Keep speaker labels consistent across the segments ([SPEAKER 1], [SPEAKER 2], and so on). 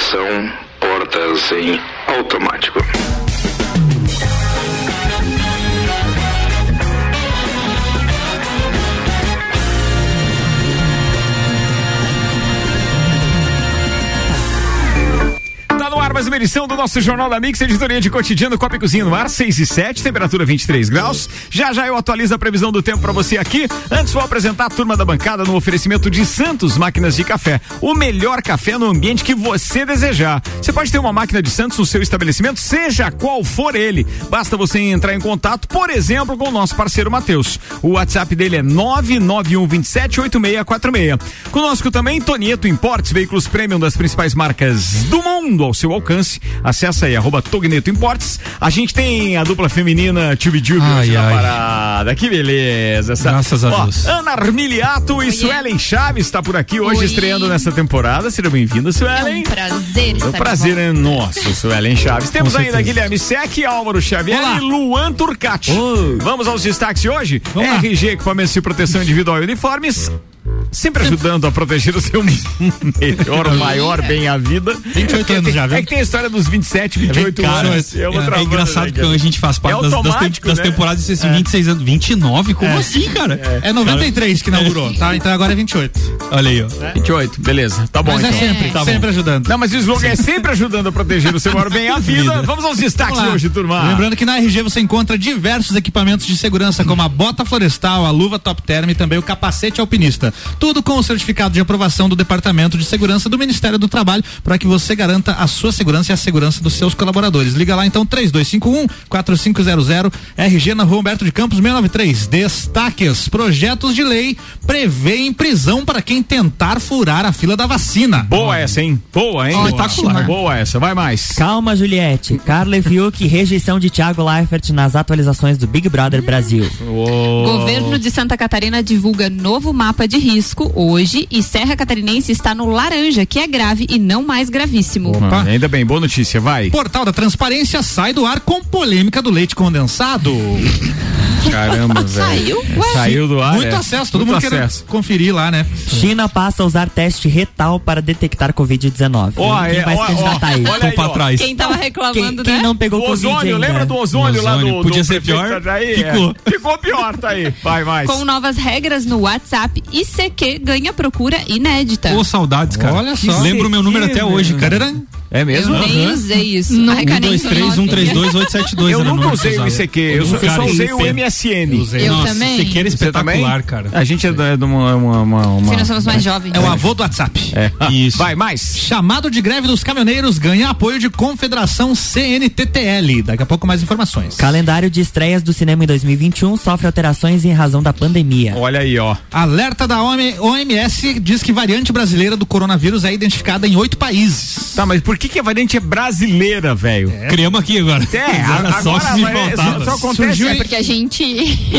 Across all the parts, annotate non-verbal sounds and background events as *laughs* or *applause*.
[SPEAKER 1] estação portas em automático.
[SPEAKER 2] Ar mais uma edição do nosso Jornal da Mix, editoria de cotidiano Copa e Cozinha no ar, 6 e 7, temperatura 23 graus. Já já eu atualizo a previsão do tempo para você aqui. Antes vou apresentar a turma da bancada no oferecimento de Santos Máquinas de Café. O melhor café no ambiente que você desejar. Você pode ter uma máquina de Santos no seu estabelecimento, seja qual for ele. Basta você entrar em contato, por exemplo, com o nosso parceiro Matheus. O WhatsApp dele é 991278646. Conosco também Tonieto Importes, veículos premium das principais marcas do mundo ao seu alcance. Acesse aí, arroba Togneto Importes. A gente tem a dupla feminina Tube Tube hoje na parada. Que beleza. Essa...
[SPEAKER 3] Graças a Deus.
[SPEAKER 2] Ana Armiliato e Suelen Chaves está por aqui hoje Oi. estreando nessa temporada. Seja bem-vinda, Suelen. É
[SPEAKER 4] um prazer estar
[SPEAKER 2] é um prazer é nosso, Suelen Chaves. Temos ainda Guilherme Sec, Álvaro Xavier Olá. e Luan Turcati. Oi. Vamos aos destaques de hoje? Vamos RG, lá. equipamentos de proteção individual e uniformes. Sempre ajudando a proteger o seu melhor, maior bem a vida.
[SPEAKER 3] 28 anos já, viu?
[SPEAKER 2] É que tem a história dos 27, 28 é cara, anos.
[SPEAKER 3] É, é, é engraçado né, que a gente faz parte é das, das, te, das né? temporadas e assim, é. 26 anos. 29? Como é. assim, cara?
[SPEAKER 2] É, 93 que inaugurou, tá? Então agora é 28.
[SPEAKER 3] Olha aí, ó.
[SPEAKER 2] 28, beleza. Tá bom.
[SPEAKER 3] Mas
[SPEAKER 2] então.
[SPEAKER 3] é sempre, tá sempre ajudando.
[SPEAKER 2] Não, mas o slogan é sempre ajudando a proteger o seu maior bem a vida. Vamos aos destaques de hoje, turma.
[SPEAKER 3] Lembrando que na RG você encontra diversos equipamentos de segurança, como a bota florestal, a luva top term e também o capacete alpinista. Tudo com o certificado de aprovação do Departamento de Segurança do Ministério do Trabalho para que você garanta a sua segurança e a segurança dos seus colaboradores. Liga lá então 3251 4500 RG na Rua Humberto de Campos 693. Destaques: projetos de lei prevêem prisão para quem tentar furar a fila da vacina.
[SPEAKER 2] Boa essa, hein? Boa, hein? Espetacular. Boa essa. Vai mais.
[SPEAKER 5] Calma, Juliette. Carla Fiuk, rejeição de Thiago Leifert nas atualizações do Big Brother Brasil.
[SPEAKER 4] Uou. Governo de Santa Catarina divulga novo mapa de risco hoje e Serra Catarinense está no laranja, que é grave e não mais gravíssimo.
[SPEAKER 2] Opa. Ainda bem, boa notícia, vai.
[SPEAKER 3] Portal da Transparência sai do ar com polêmica do leite condensado.
[SPEAKER 2] Caramba, *laughs* velho.
[SPEAKER 4] Saiu?
[SPEAKER 2] Ué? Saiu do ar.
[SPEAKER 3] Muito é. acesso, todo Muito mundo acesso. quer conferir lá, né?
[SPEAKER 5] China passa a usar teste retal para detectar Covid-19.
[SPEAKER 2] Ó, quem é, vai se candidatar aí? Olha
[SPEAKER 4] aí, pra trás. Quem tava reclamando,
[SPEAKER 5] quem,
[SPEAKER 4] né?
[SPEAKER 5] Quem não pegou
[SPEAKER 2] o ozônio, lembra do ozônio, lá do
[SPEAKER 3] Podia do ser pior.
[SPEAKER 2] Aí, Ficou. É. Ficou pior, tá aí. Vai, mais.
[SPEAKER 4] Com novas regras no WhatsApp, ICQ ganha procura inédita.
[SPEAKER 3] Ô, saudades, cara.
[SPEAKER 2] Olha só.
[SPEAKER 3] Lembro o meu número até hoje, cara.
[SPEAKER 2] É mesmo?
[SPEAKER 4] Eu nem usei isso.
[SPEAKER 3] 1, 2, 3, 1, 3, 2, 8, 7, 2.
[SPEAKER 2] Eu nunca usei o ICQ. Eu só usei o MSN.
[SPEAKER 4] Eu também.
[SPEAKER 3] ICQ era espetacular, cara.
[SPEAKER 2] A gente é de uma. uma, uma, uma...
[SPEAKER 4] nós somos mais jovens.
[SPEAKER 3] É o avô do WhatsApp.
[SPEAKER 2] É. Isso. Vai, mais.
[SPEAKER 3] Chamado de greve dos caminhoneiros ganha apoio de Confederação CNTTL. Daqui a pouco mais informações.
[SPEAKER 5] Calendário de estreias do cinema em 2021 sofre alterações em razão da pandemia.
[SPEAKER 2] Olha aí, ó.
[SPEAKER 3] Alerta da OMS diz que variante brasileira do coronavírus é identificada em oito países.
[SPEAKER 2] Tá, mas por que, que a variante é brasileira, velho?
[SPEAKER 3] É. Criamos aqui agora.
[SPEAKER 2] É, *laughs* agora,
[SPEAKER 3] só se
[SPEAKER 4] faltava. Só acontece Surgiu é porque a gente.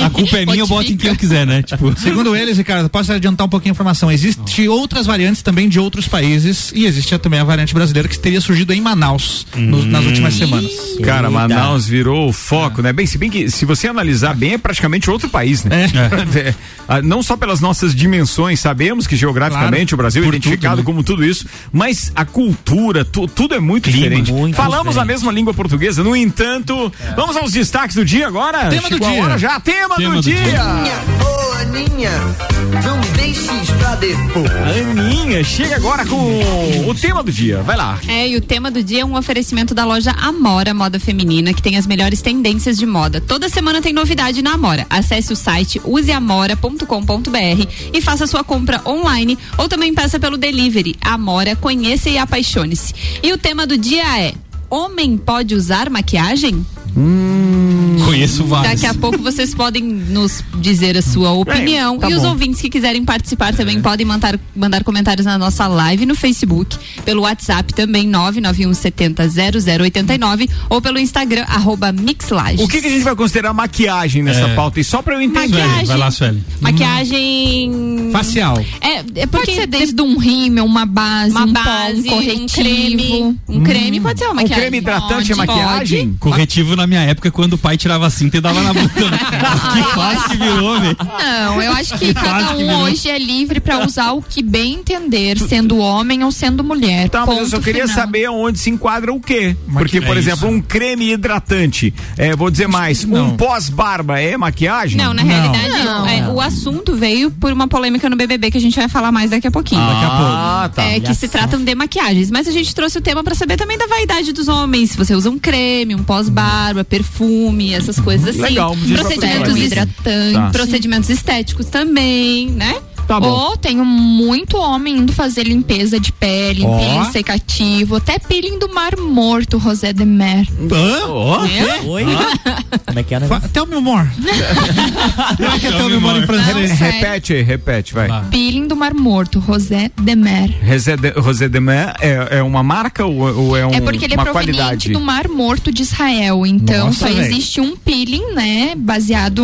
[SPEAKER 3] A culpa é minha, eu boto em quem eu quiser, né? Tipo, *laughs* segundo eles, Ricardo, posso adiantar um pouquinho a informação. Existem outras variantes também de outros países e existe também a variante brasileira que teria surgido em Manaus hum. nas últimas semanas.
[SPEAKER 2] Cara, Manaus virou o foco, é. né? Bem, se bem que se você analisar bem, é praticamente outro país, né? É. *laughs* é. Ah, não só pelas nossas dimensões, sabemos que geograficamente claro, o Brasil é identificado tudo, né? como tudo isso, mas a cultura, tu, tudo é muito Clima, diferente. Muito Falamos diferente. a mesma língua portuguesa, no entanto, é. vamos aos destaques do dia agora?
[SPEAKER 3] Tema Chegou do dia.
[SPEAKER 2] já, tema, tema do, do, dia.
[SPEAKER 6] dia. Boa, Aninha, não deixes pra depois.
[SPEAKER 2] Aninha, chega agora com o tema do dia, vai lá.
[SPEAKER 4] É, e o tema do dia é um oferecimento da loja Amora Moda Feminina, que tem as melhores tendências de moda. Toda semana tem novidade na Amora. Acesse o site useamora.com.br e faça sua compra online ou também peça pelo delivery. Amora, conheça e apaixone-se. E o tema do dia é: Homem pode usar maquiagem?
[SPEAKER 2] Hum,
[SPEAKER 3] Conheço vários.
[SPEAKER 4] Daqui a pouco vocês podem nos dizer a sua opinião. tá e os ouvintes que quiserem participar também é. podem mandar, mandar comentários na nossa live no Facebook, pelo WhatsApp também, 991700089 ou pelo Instagram, arroba Mixlage.
[SPEAKER 2] O que, que, a gente vai considerar maquiagem nessa é. pauta? E só pra eu entender.
[SPEAKER 4] Maquiagem,
[SPEAKER 3] vai lá, Sueli.
[SPEAKER 4] Maquiagem.
[SPEAKER 3] Facial.
[SPEAKER 4] É, é porque pode ser desde um rímel, uma base, uma um base, pó, um corretivo. Um creme. Um hum. creme pode ser uma maquiagem.
[SPEAKER 2] Um creme hidratante é maquiagem?
[SPEAKER 3] Corretivo na minha época quando o pai tirava cinta e dava na bunda. né? *laughs* que fácil que virou, velho.
[SPEAKER 7] Não, eu acho que cada
[SPEAKER 3] que
[SPEAKER 7] um
[SPEAKER 3] virou.
[SPEAKER 7] hoje é livre pra usar o que bem entender, sendo homem ou sendo mulher.
[SPEAKER 2] Tá, mas eu só queria
[SPEAKER 7] final.
[SPEAKER 2] saber onde se enquadra o quê. Porque,
[SPEAKER 3] é
[SPEAKER 2] por exemplo,
[SPEAKER 3] isso.
[SPEAKER 2] um creme hidratante, é, vou dizer mais,
[SPEAKER 3] não.
[SPEAKER 2] um pós-barba é maquiagem?
[SPEAKER 4] Não, na
[SPEAKER 3] Não.
[SPEAKER 4] realidade,
[SPEAKER 7] Não.
[SPEAKER 4] é, o assunto veio por uma polêmica no BBB que a gente vai falar mais daqui a pouquinho.
[SPEAKER 3] Daqui a pouco.
[SPEAKER 2] Ah, tá.
[SPEAKER 4] É, que se tratam de maquiagens. Mas a gente trouxe o tema pra saber também da vaidade dos homens. Se você usa um creme, um pós-barba, perfume, essas coisas assim.
[SPEAKER 2] Legal,
[SPEAKER 4] procedimentos,
[SPEAKER 2] pessoa.
[SPEAKER 4] hidratante,
[SPEAKER 2] Tá.
[SPEAKER 4] procedimentos estéticos também, né?
[SPEAKER 2] Tá bom.
[SPEAKER 7] Ou tenho muito homem indo fazer limpeza de pele,
[SPEAKER 3] Ó.
[SPEAKER 7] peeling secativo, até peeling do Mar Morto, Rosé de Mer.
[SPEAKER 3] Hã?
[SPEAKER 5] Oi? Como é que é negócio?
[SPEAKER 3] Tell me more. *laughs* Como é que é tell me more em
[SPEAKER 7] Não,
[SPEAKER 3] francês?
[SPEAKER 7] sério.
[SPEAKER 2] Repete aí, repete, vai.
[SPEAKER 3] Vai.
[SPEAKER 7] Peeling do Mar Morto, Rosé de Mer.
[SPEAKER 2] Rosé de, Rosé de Mer é, é uma marca ou, ou é, um,
[SPEAKER 7] é porque ele é proveniente
[SPEAKER 2] qualidade?
[SPEAKER 7] do Mar Morto de Israel. Então
[SPEAKER 3] Nossa,
[SPEAKER 7] só
[SPEAKER 3] véi.
[SPEAKER 7] existe um peeling, né? Baseado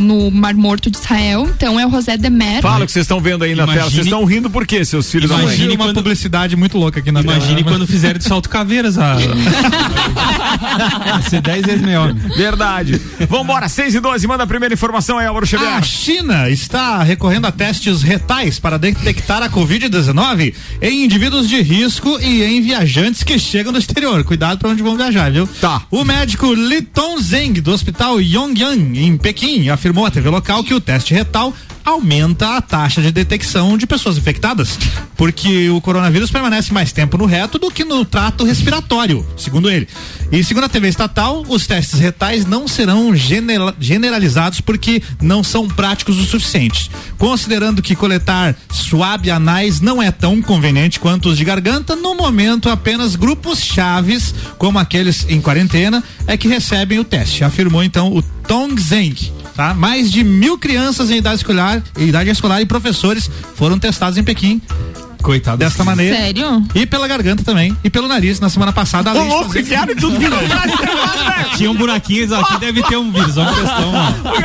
[SPEAKER 7] no Mar Morto de Israel. Então é o Rosé de Mer.
[SPEAKER 2] Fala o que vocês estão vendo aí na
[SPEAKER 8] Imagine-
[SPEAKER 2] tela. Vocês estão rindo por quê, seus filhos da mãe?
[SPEAKER 3] Imagine uma
[SPEAKER 8] quando-
[SPEAKER 3] publicidade muito louca aqui na
[SPEAKER 8] Imagine
[SPEAKER 3] tela.
[SPEAKER 8] quando fizeram de salto caveiras. A... Vai ser 10 vezes melhor.
[SPEAKER 2] Verdade. Vambora, 6 e 12, manda a primeira informação aí, Álvaro Xavier.
[SPEAKER 3] A China está recorrendo a testes retais para detectar a Covid-19 em indivíduos de risco e em viajantes que chegam do exterior. Cuidado para onde vão viajar, viu?
[SPEAKER 2] Tá.
[SPEAKER 3] O médico Li Tongzeng, do hospital Yongyang, em Pequim, afirmou à TV local que o teste retal aumenta a taxa de detecção de pessoas infectadas, porque o coronavírus permanece mais tempo no reto do que no trato respiratório, segundo ele. E segundo a TV estatal, os testes retais não serão genera- generalizados porque não são práticos o suficiente. Considerando que coletar suave anais não é tão conveniente quanto os de garganta, no momento apenas grupos chaves, como aqueles em quarentena, é que recebem o teste, afirmou então o Tongzeng. Tá? Mais de mil crianças em idade escolar, em idade escolar e professores foram testados em Pequim
[SPEAKER 8] Coitado.
[SPEAKER 3] desta maneira.
[SPEAKER 7] Sério?
[SPEAKER 3] E pela garganta também. E pelo nariz na semana passada.
[SPEAKER 2] Ô, louco, enfiaram tudo que *laughs* não
[SPEAKER 8] Tinha um buraquinho aqui, deve ter um vírus. Olha a questão, *laughs*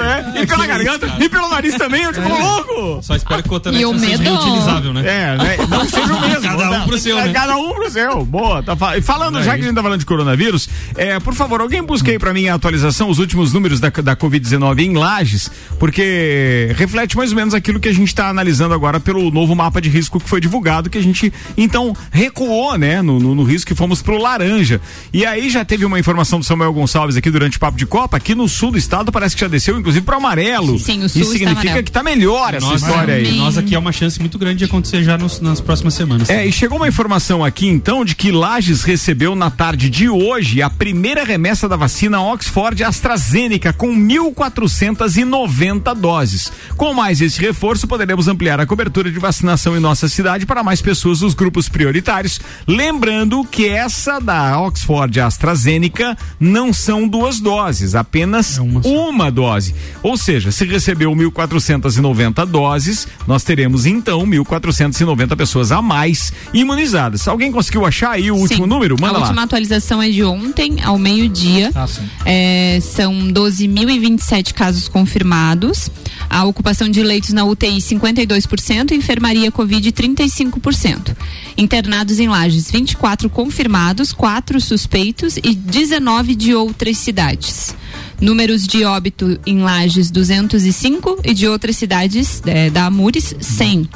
[SPEAKER 2] né? E pela garganta, e pelo nariz também, eu tipo, louco!
[SPEAKER 8] Só espero que o Cotonete seja
[SPEAKER 7] medo?
[SPEAKER 8] reutilizável, né?
[SPEAKER 2] É, né? Não seja o mesmo. *laughs*
[SPEAKER 8] Cada um pro seu,
[SPEAKER 2] É,
[SPEAKER 8] né?
[SPEAKER 2] Cada um pro seu. Boa. Tá e falando, já que a gente tá falando de coronavírus, é, por favor, alguém busque aí pra mim a atualização, os últimos números da, da Covid-19 em Lages, porque reflete mais ou menos aquilo que a gente tá analisando agora pelo novo mapa de risco que foi divulgado, que a gente, então, recuou, né, no, no, no risco e fomos pro laranja. E aí já teve uma informação do Samuel Gonçalves aqui durante o Papo de Copa, aqui no sul do estado parece que já desceu, inclusive pro amarelo.
[SPEAKER 4] Sim, o sul
[SPEAKER 2] Isso significa
[SPEAKER 4] amarelo.
[SPEAKER 2] que tá melhor essa
[SPEAKER 8] Nossa,
[SPEAKER 2] história aí.
[SPEAKER 8] Nós aqui é uma chance muito grande de acontecer já nos- nas próximas semanas.
[SPEAKER 2] É, e chegou uma informação aqui então de que Lages recebeu na tarde de hoje a primeira remessa da vacina Oxford AstraZeneca com 1.490 doses. Com mais esse reforço, poderemos ampliar a cobertura de vacinação em nossa cidade para mais pessoas dos grupos prioritários. Lembrando que essa da Oxford AstraZeneca não são duas doses, apenas
[SPEAKER 8] É uma
[SPEAKER 2] uma dose. Ou seja, se recebeu 1.490 doses, nós teremos então 1.490 pessoas a mais imunizadas. Alguém conseguiu achar aí o último
[SPEAKER 4] Sim.
[SPEAKER 2] número? Manda
[SPEAKER 4] a
[SPEAKER 2] lá.
[SPEAKER 4] última atualização é de ontem, ao meio-dia.
[SPEAKER 3] Ah.
[SPEAKER 4] É, são 12.027 casos confirmados. A ocupação de leitos na UTI 52%, enfermaria Covid 35%. Internados em Lages 24 confirmados, 4 suspeitos e 19 de outras cidades. Números de óbito em Lages 205 e de outras cidades é, da Amures 100.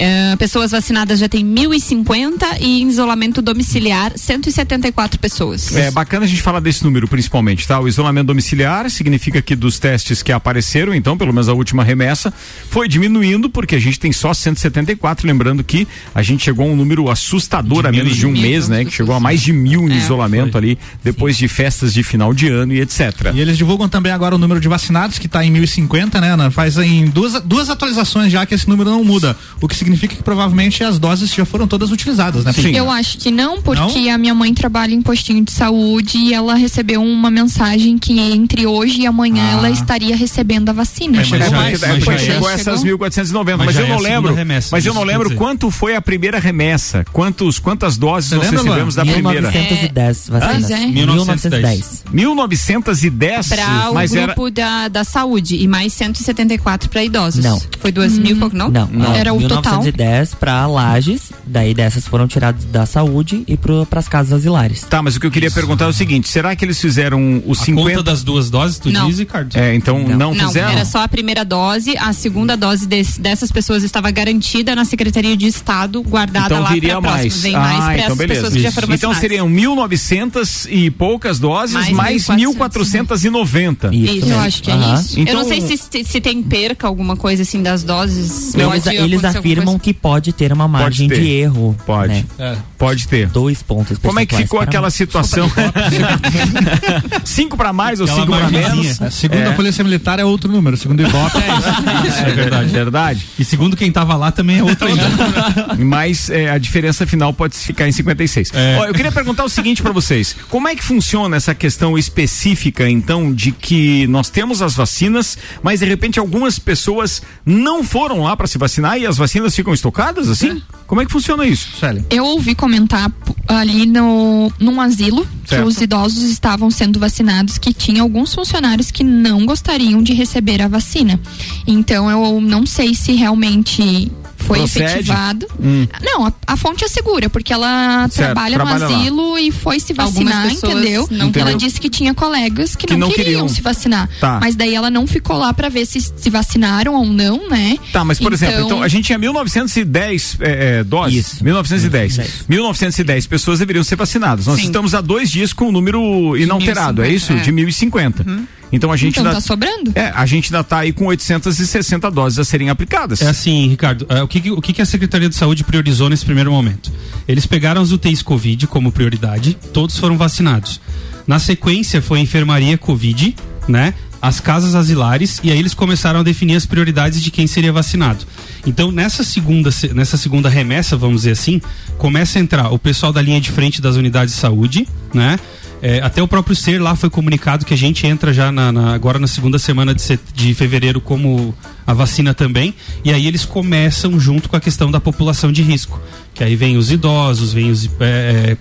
[SPEAKER 4] É, pessoas vacinadas já tem 1.050 e em isolamento domiciliar 174 pessoas.
[SPEAKER 2] É bacana a gente falar desse número principalmente, tá? O isolamento domiciliar significa que dos testes que apareceram, então, pelo menos a última remessa, foi diminuindo porque a gente tem só 174, lembrando que a gente chegou a um número assustador
[SPEAKER 8] De
[SPEAKER 2] a menos de um
[SPEAKER 4] mil
[SPEAKER 2] mês, né? Que chegou a mais de mil em
[SPEAKER 4] É,
[SPEAKER 2] isolamento
[SPEAKER 8] foi.
[SPEAKER 2] ali, depois de festas de final de ano e etc.
[SPEAKER 3] E eles divulgam também agora o número de vacinados, que está em 1050, né, Ana? Faz em duas, duas atualizações já que esse número não muda. O que significa que provavelmente as doses já foram todas utilizadas, né?
[SPEAKER 2] Sim.
[SPEAKER 7] Eu acho que não, porque a minha mãe trabalha em postinho de saúde e ela recebeu uma mensagem que entre hoje e amanhã
[SPEAKER 3] Ah.
[SPEAKER 7] ela estaria recebendo a vacina.
[SPEAKER 3] É, mas
[SPEAKER 2] É
[SPEAKER 8] mas
[SPEAKER 2] chegou essas 1490, mas,
[SPEAKER 8] Mas
[SPEAKER 2] eu
[SPEAKER 8] é
[SPEAKER 2] não lembro.
[SPEAKER 8] remessa,
[SPEAKER 2] mas eu não lembro quanto foi a primeira remessa. Quantos, quantas doses
[SPEAKER 3] Você
[SPEAKER 2] nós
[SPEAKER 3] lembra,
[SPEAKER 2] recebemos da
[SPEAKER 3] Luan?
[SPEAKER 2] primeira?
[SPEAKER 5] 1910 vacinas.
[SPEAKER 7] É.
[SPEAKER 5] 1910.
[SPEAKER 2] 1910?
[SPEAKER 4] Para o
[SPEAKER 2] mas era.
[SPEAKER 4] grupo da, da saúde e mais 174 para idosos.
[SPEAKER 5] Não.
[SPEAKER 4] Foi duas mil e pouco, não?
[SPEAKER 5] Não, não.
[SPEAKER 7] Era o total.
[SPEAKER 5] 1910 para Lages, daí dessas foram tiradas da saúde e para as casas asilares.
[SPEAKER 2] Tá, mas o que eu queria perguntar é o seguinte: será que eles fizeram os
[SPEAKER 8] A
[SPEAKER 2] 50.
[SPEAKER 8] conta das duas doses, tu
[SPEAKER 4] Não.
[SPEAKER 8] diz, Ricardo?
[SPEAKER 2] É, então não,
[SPEAKER 4] Não,
[SPEAKER 2] fizeram?
[SPEAKER 4] era só a primeira dose, a segunda dose des- dessas pessoas estava garantida na Secretaria de Estado, guardada
[SPEAKER 2] Então
[SPEAKER 4] lá para próxima.
[SPEAKER 2] mais.
[SPEAKER 4] Vem
[SPEAKER 2] ah,
[SPEAKER 4] mais para
[SPEAKER 2] então
[SPEAKER 4] essas
[SPEAKER 2] beleza.
[SPEAKER 4] pessoas que já foram
[SPEAKER 2] então seriam 1.900 e poucas doses, mais,
[SPEAKER 4] Mais
[SPEAKER 2] 1.490.
[SPEAKER 5] Isso,
[SPEAKER 4] Isso, eu
[SPEAKER 5] mesmo.
[SPEAKER 4] acho que é
[SPEAKER 5] Aham.
[SPEAKER 4] isso.
[SPEAKER 2] Então-
[SPEAKER 4] eu não sei se, se tem perca, alguma coisa assim das doses.
[SPEAKER 5] Eles,
[SPEAKER 4] pode
[SPEAKER 5] eles
[SPEAKER 4] alguma
[SPEAKER 5] afirmam que pode ter uma margem
[SPEAKER 2] ter.
[SPEAKER 5] de erro.
[SPEAKER 2] Pode.
[SPEAKER 5] né?
[SPEAKER 8] É.
[SPEAKER 2] Pode ter.
[SPEAKER 5] Dois pontos.
[SPEAKER 2] Como é que ficou
[SPEAKER 5] para
[SPEAKER 2] aquela
[SPEAKER 5] mais.
[SPEAKER 2] situação? *laughs* cinco para mais ou
[SPEAKER 8] Aquela
[SPEAKER 2] cinco para menos?
[SPEAKER 3] É, Segundo
[SPEAKER 2] É.
[SPEAKER 3] a Polícia Militar é outro número, segundo o Ibope é isso. *laughs*
[SPEAKER 2] É verdade, verdade.
[SPEAKER 8] E segundo quem tava lá também é outro ainda. *laughs*
[SPEAKER 2] Mas é, a diferença final pode ficar em 56.
[SPEAKER 8] É.
[SPEAKER 2] Ó, eu queria perguntar o seguinte pra vocês: como é que funciona essa questão específica, então, de que nós temos as vacinas, mas de repente algumas pessoas não foram lá pra se vacinar e as vacinas ficam estocadas assim? Como é que funciona isso?
[SPEAKER 3] Suelen.
[SPEAKER 7] Eu ouvi comentar ali no, num asilo
[SPEAKER 2] Certo.
[SPEAKER 7] que os idosos estavam sendo vacinados, que tinha alguns funcionários que não gostariam de receber a vacina. Então eu não sei se realmente foi
[SPEAKER 2] Procede?
[SPEAKER 7] efetivado.
[SPEAKER 2] Hum.
[SPEAKER 7] Não, a, a fonte é segura, porque ela
[SPEAKER 2] Certo,
[SPEAKER 7] trabalha,
[SPEAKER 2] trabalha
[SPEAKER 7] no
[SPEAKER 2] lá.
[SPEAKER 7] asilo e foi se vacinar, entendeu?
[SPEAKER 4] não
[SPEAKER 2] Entendeu.
[SPEAKER 7] Ela disse que tinha colegas que,
[SPEAKER 2] Que
[SPEAKER 7] não,
[SPEAKER 2] não
[SPEAKER 7] queriam,
[SPEAKER 2] queriam.
[SPEAKER 7] se vacinar.
[SPEAKER 2] Tá.
[SPEAKER 7] Mas daí ela não ficou lá pra ver se se vacinaram ou não, né?
[SPEAKER 2] Tá, mas por exemplo, então a gente tinha 1910 é, é, doses.
[SPEAKER 5] Isso.
[SPEAKER 2] 1910.
[SPEAKER 5] 1910.
[SPEAKER 2] 1910 pessoas deveriam ser vacinadas. Nós
[SPEAKER 4] Sim.
[SPEAKER 2] estamos há dois dias com o número inalterado, é
[SPEAKER 4] 1050,
[SPEAKER 2] isso?
[SPEAKER 4] é.
[SPEAKER 2] De 1050. Então a gente
[SPEAKER 7] Então
[SPEAKER 2] ainda.
[SPEAKER 7] tá sobrando?
[SPEAKER 2] É, a gente ainda tá aí com 860 doses a serem aplicadas.
[SPEAKER 8] É assim, Ricardo, é, o, que, o que, que a Secretaria de Saúde priorizou nesse primeiro momento? Eles pegaram os UTIs Covid como prioridade, todos foram vacinados. Na sequência foi a enfermaria Covid, né? As casas asilares, e aí eles começaram a definir as prioridades de quem seria vacinado. Então, nessa segunda, se- nessa segunda remessa, vamos dizer assim, começa a entrar o pessoal da linha de frente das unidades de saúde, né? É, até o próprio ser lá foi comunicado que a gente entra já na, na- agora na segunda semana de, set- de fevereiro como a vacina também. E aí eles começam junto com a questão da população de risco. Que aí vem os idosos, vem os. é, é,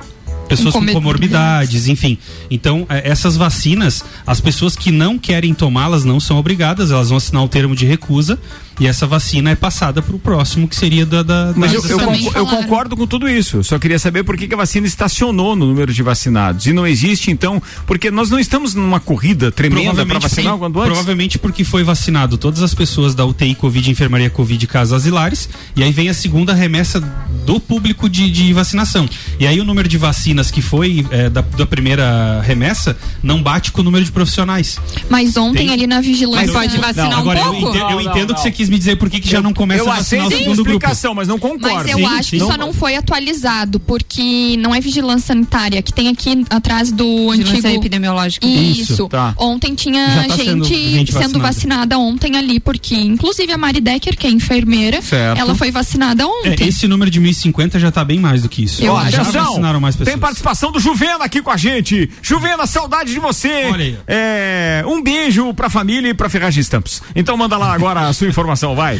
[SPEAKER 8] Pessoas com comorbidades, enfim. Então, é, essas vacinas, as pessoas que não querem tomá-las não são obrigadas, elas vão assinar o termo de recusa e essa vacina é passada para o próximo, que seria da. da
[SPEAKER 2] Mas
[SPEAKER 8] da
[SPEAKER 2] eu, eu, eu concordo com tudo isso. Só queria saber por que, que a vacina estacionou no número de vacinados. E não existe, então, porque nós não estamos numa corrida tremenda para vacinar
[SPEAKER 8] sim,
[SPEAKER 2] quando antes.
[SPEAKER 8] provavelmente porque foi vacinado todas as pessoas da UTI Covid, enfermaria Covid e casas asilares, e aí vem a segunda remessa do público de, de vacinação. E aí o número de vacinas que foi é, da, da primeira remessa não bate com o número de profissionais.
[SPEAKER 7] Mas ontem
[SPEAKER 8] Tem-
[SPEAKER 7] ali na vigilância.
[SPEAKER 4] Mas pode vacinar um
[SPEAKER 8] Agora eu
[SPEAKER 4] pouco?
[SPEAKER 8] entendo, eu
[SPEAKER 2] Não, não,
[SPEAKER 8] entendo
[SPEAKER 2] não.
[SPEAKER 8] que você quis me dizer por que, que já não começa
[SPEAKER 2] eu
[SPEAKER 8] a vacinar o segundo grupo.
[SPEAKER 2] explicação, mas não concordo.
[SPEAKER 7] Mas eu
[SPEAKER 8] Sim,
[SPEAKER 7] acho que
[SPEAKER 8] sim.
[SPEAKER 7] só não foi atualizado, porque não é vigilância sanitária, que tem aqui atrás do
[SPEAKER 4] Vigilância
[SPEAKER 7] antigo.
[SPEAKER 4] epidemiológica.
[SPEAKER 7] Isso.
[SPEAKER 8] Isso,
[SPEAKER 2] tá.
[SPEAKER 7] Ontem tinha
[SPEAKER 8] tá
[SPEAKER 7] gente,
[SPEAKER 8] sendo gente
[SPEAKER 7] sendo
[SPEAKER 8] vacinada.
[SPEAKER 7] ontem ali, porque inclusive a Mari Decker, que é enfermeira,
[SPEAKER 2] Certo.
[SPEAKER 7] ela foi vacinada
[SPEAKER 8] É,
[SPEAKER 7] ontem.
[SPEAKER 8] esse número de 1050 já tá bem mais do que isso.
[SPEAKER 7] Eu
[SPEAKER 2] Ó,
[SPEAKER 7] acho.
[SPEAKER 8] já vacinaram mais pessoas.
[SPEAKER 2] tem participação do Juvena aqui com a gente. Juvena, saudade de você.
[SPEAKER 8] Olha aí.
[SPEAKER 2] É, um beijo pra família e pra Ferragem Estampos. Então manda lá agora a sua informação, vai.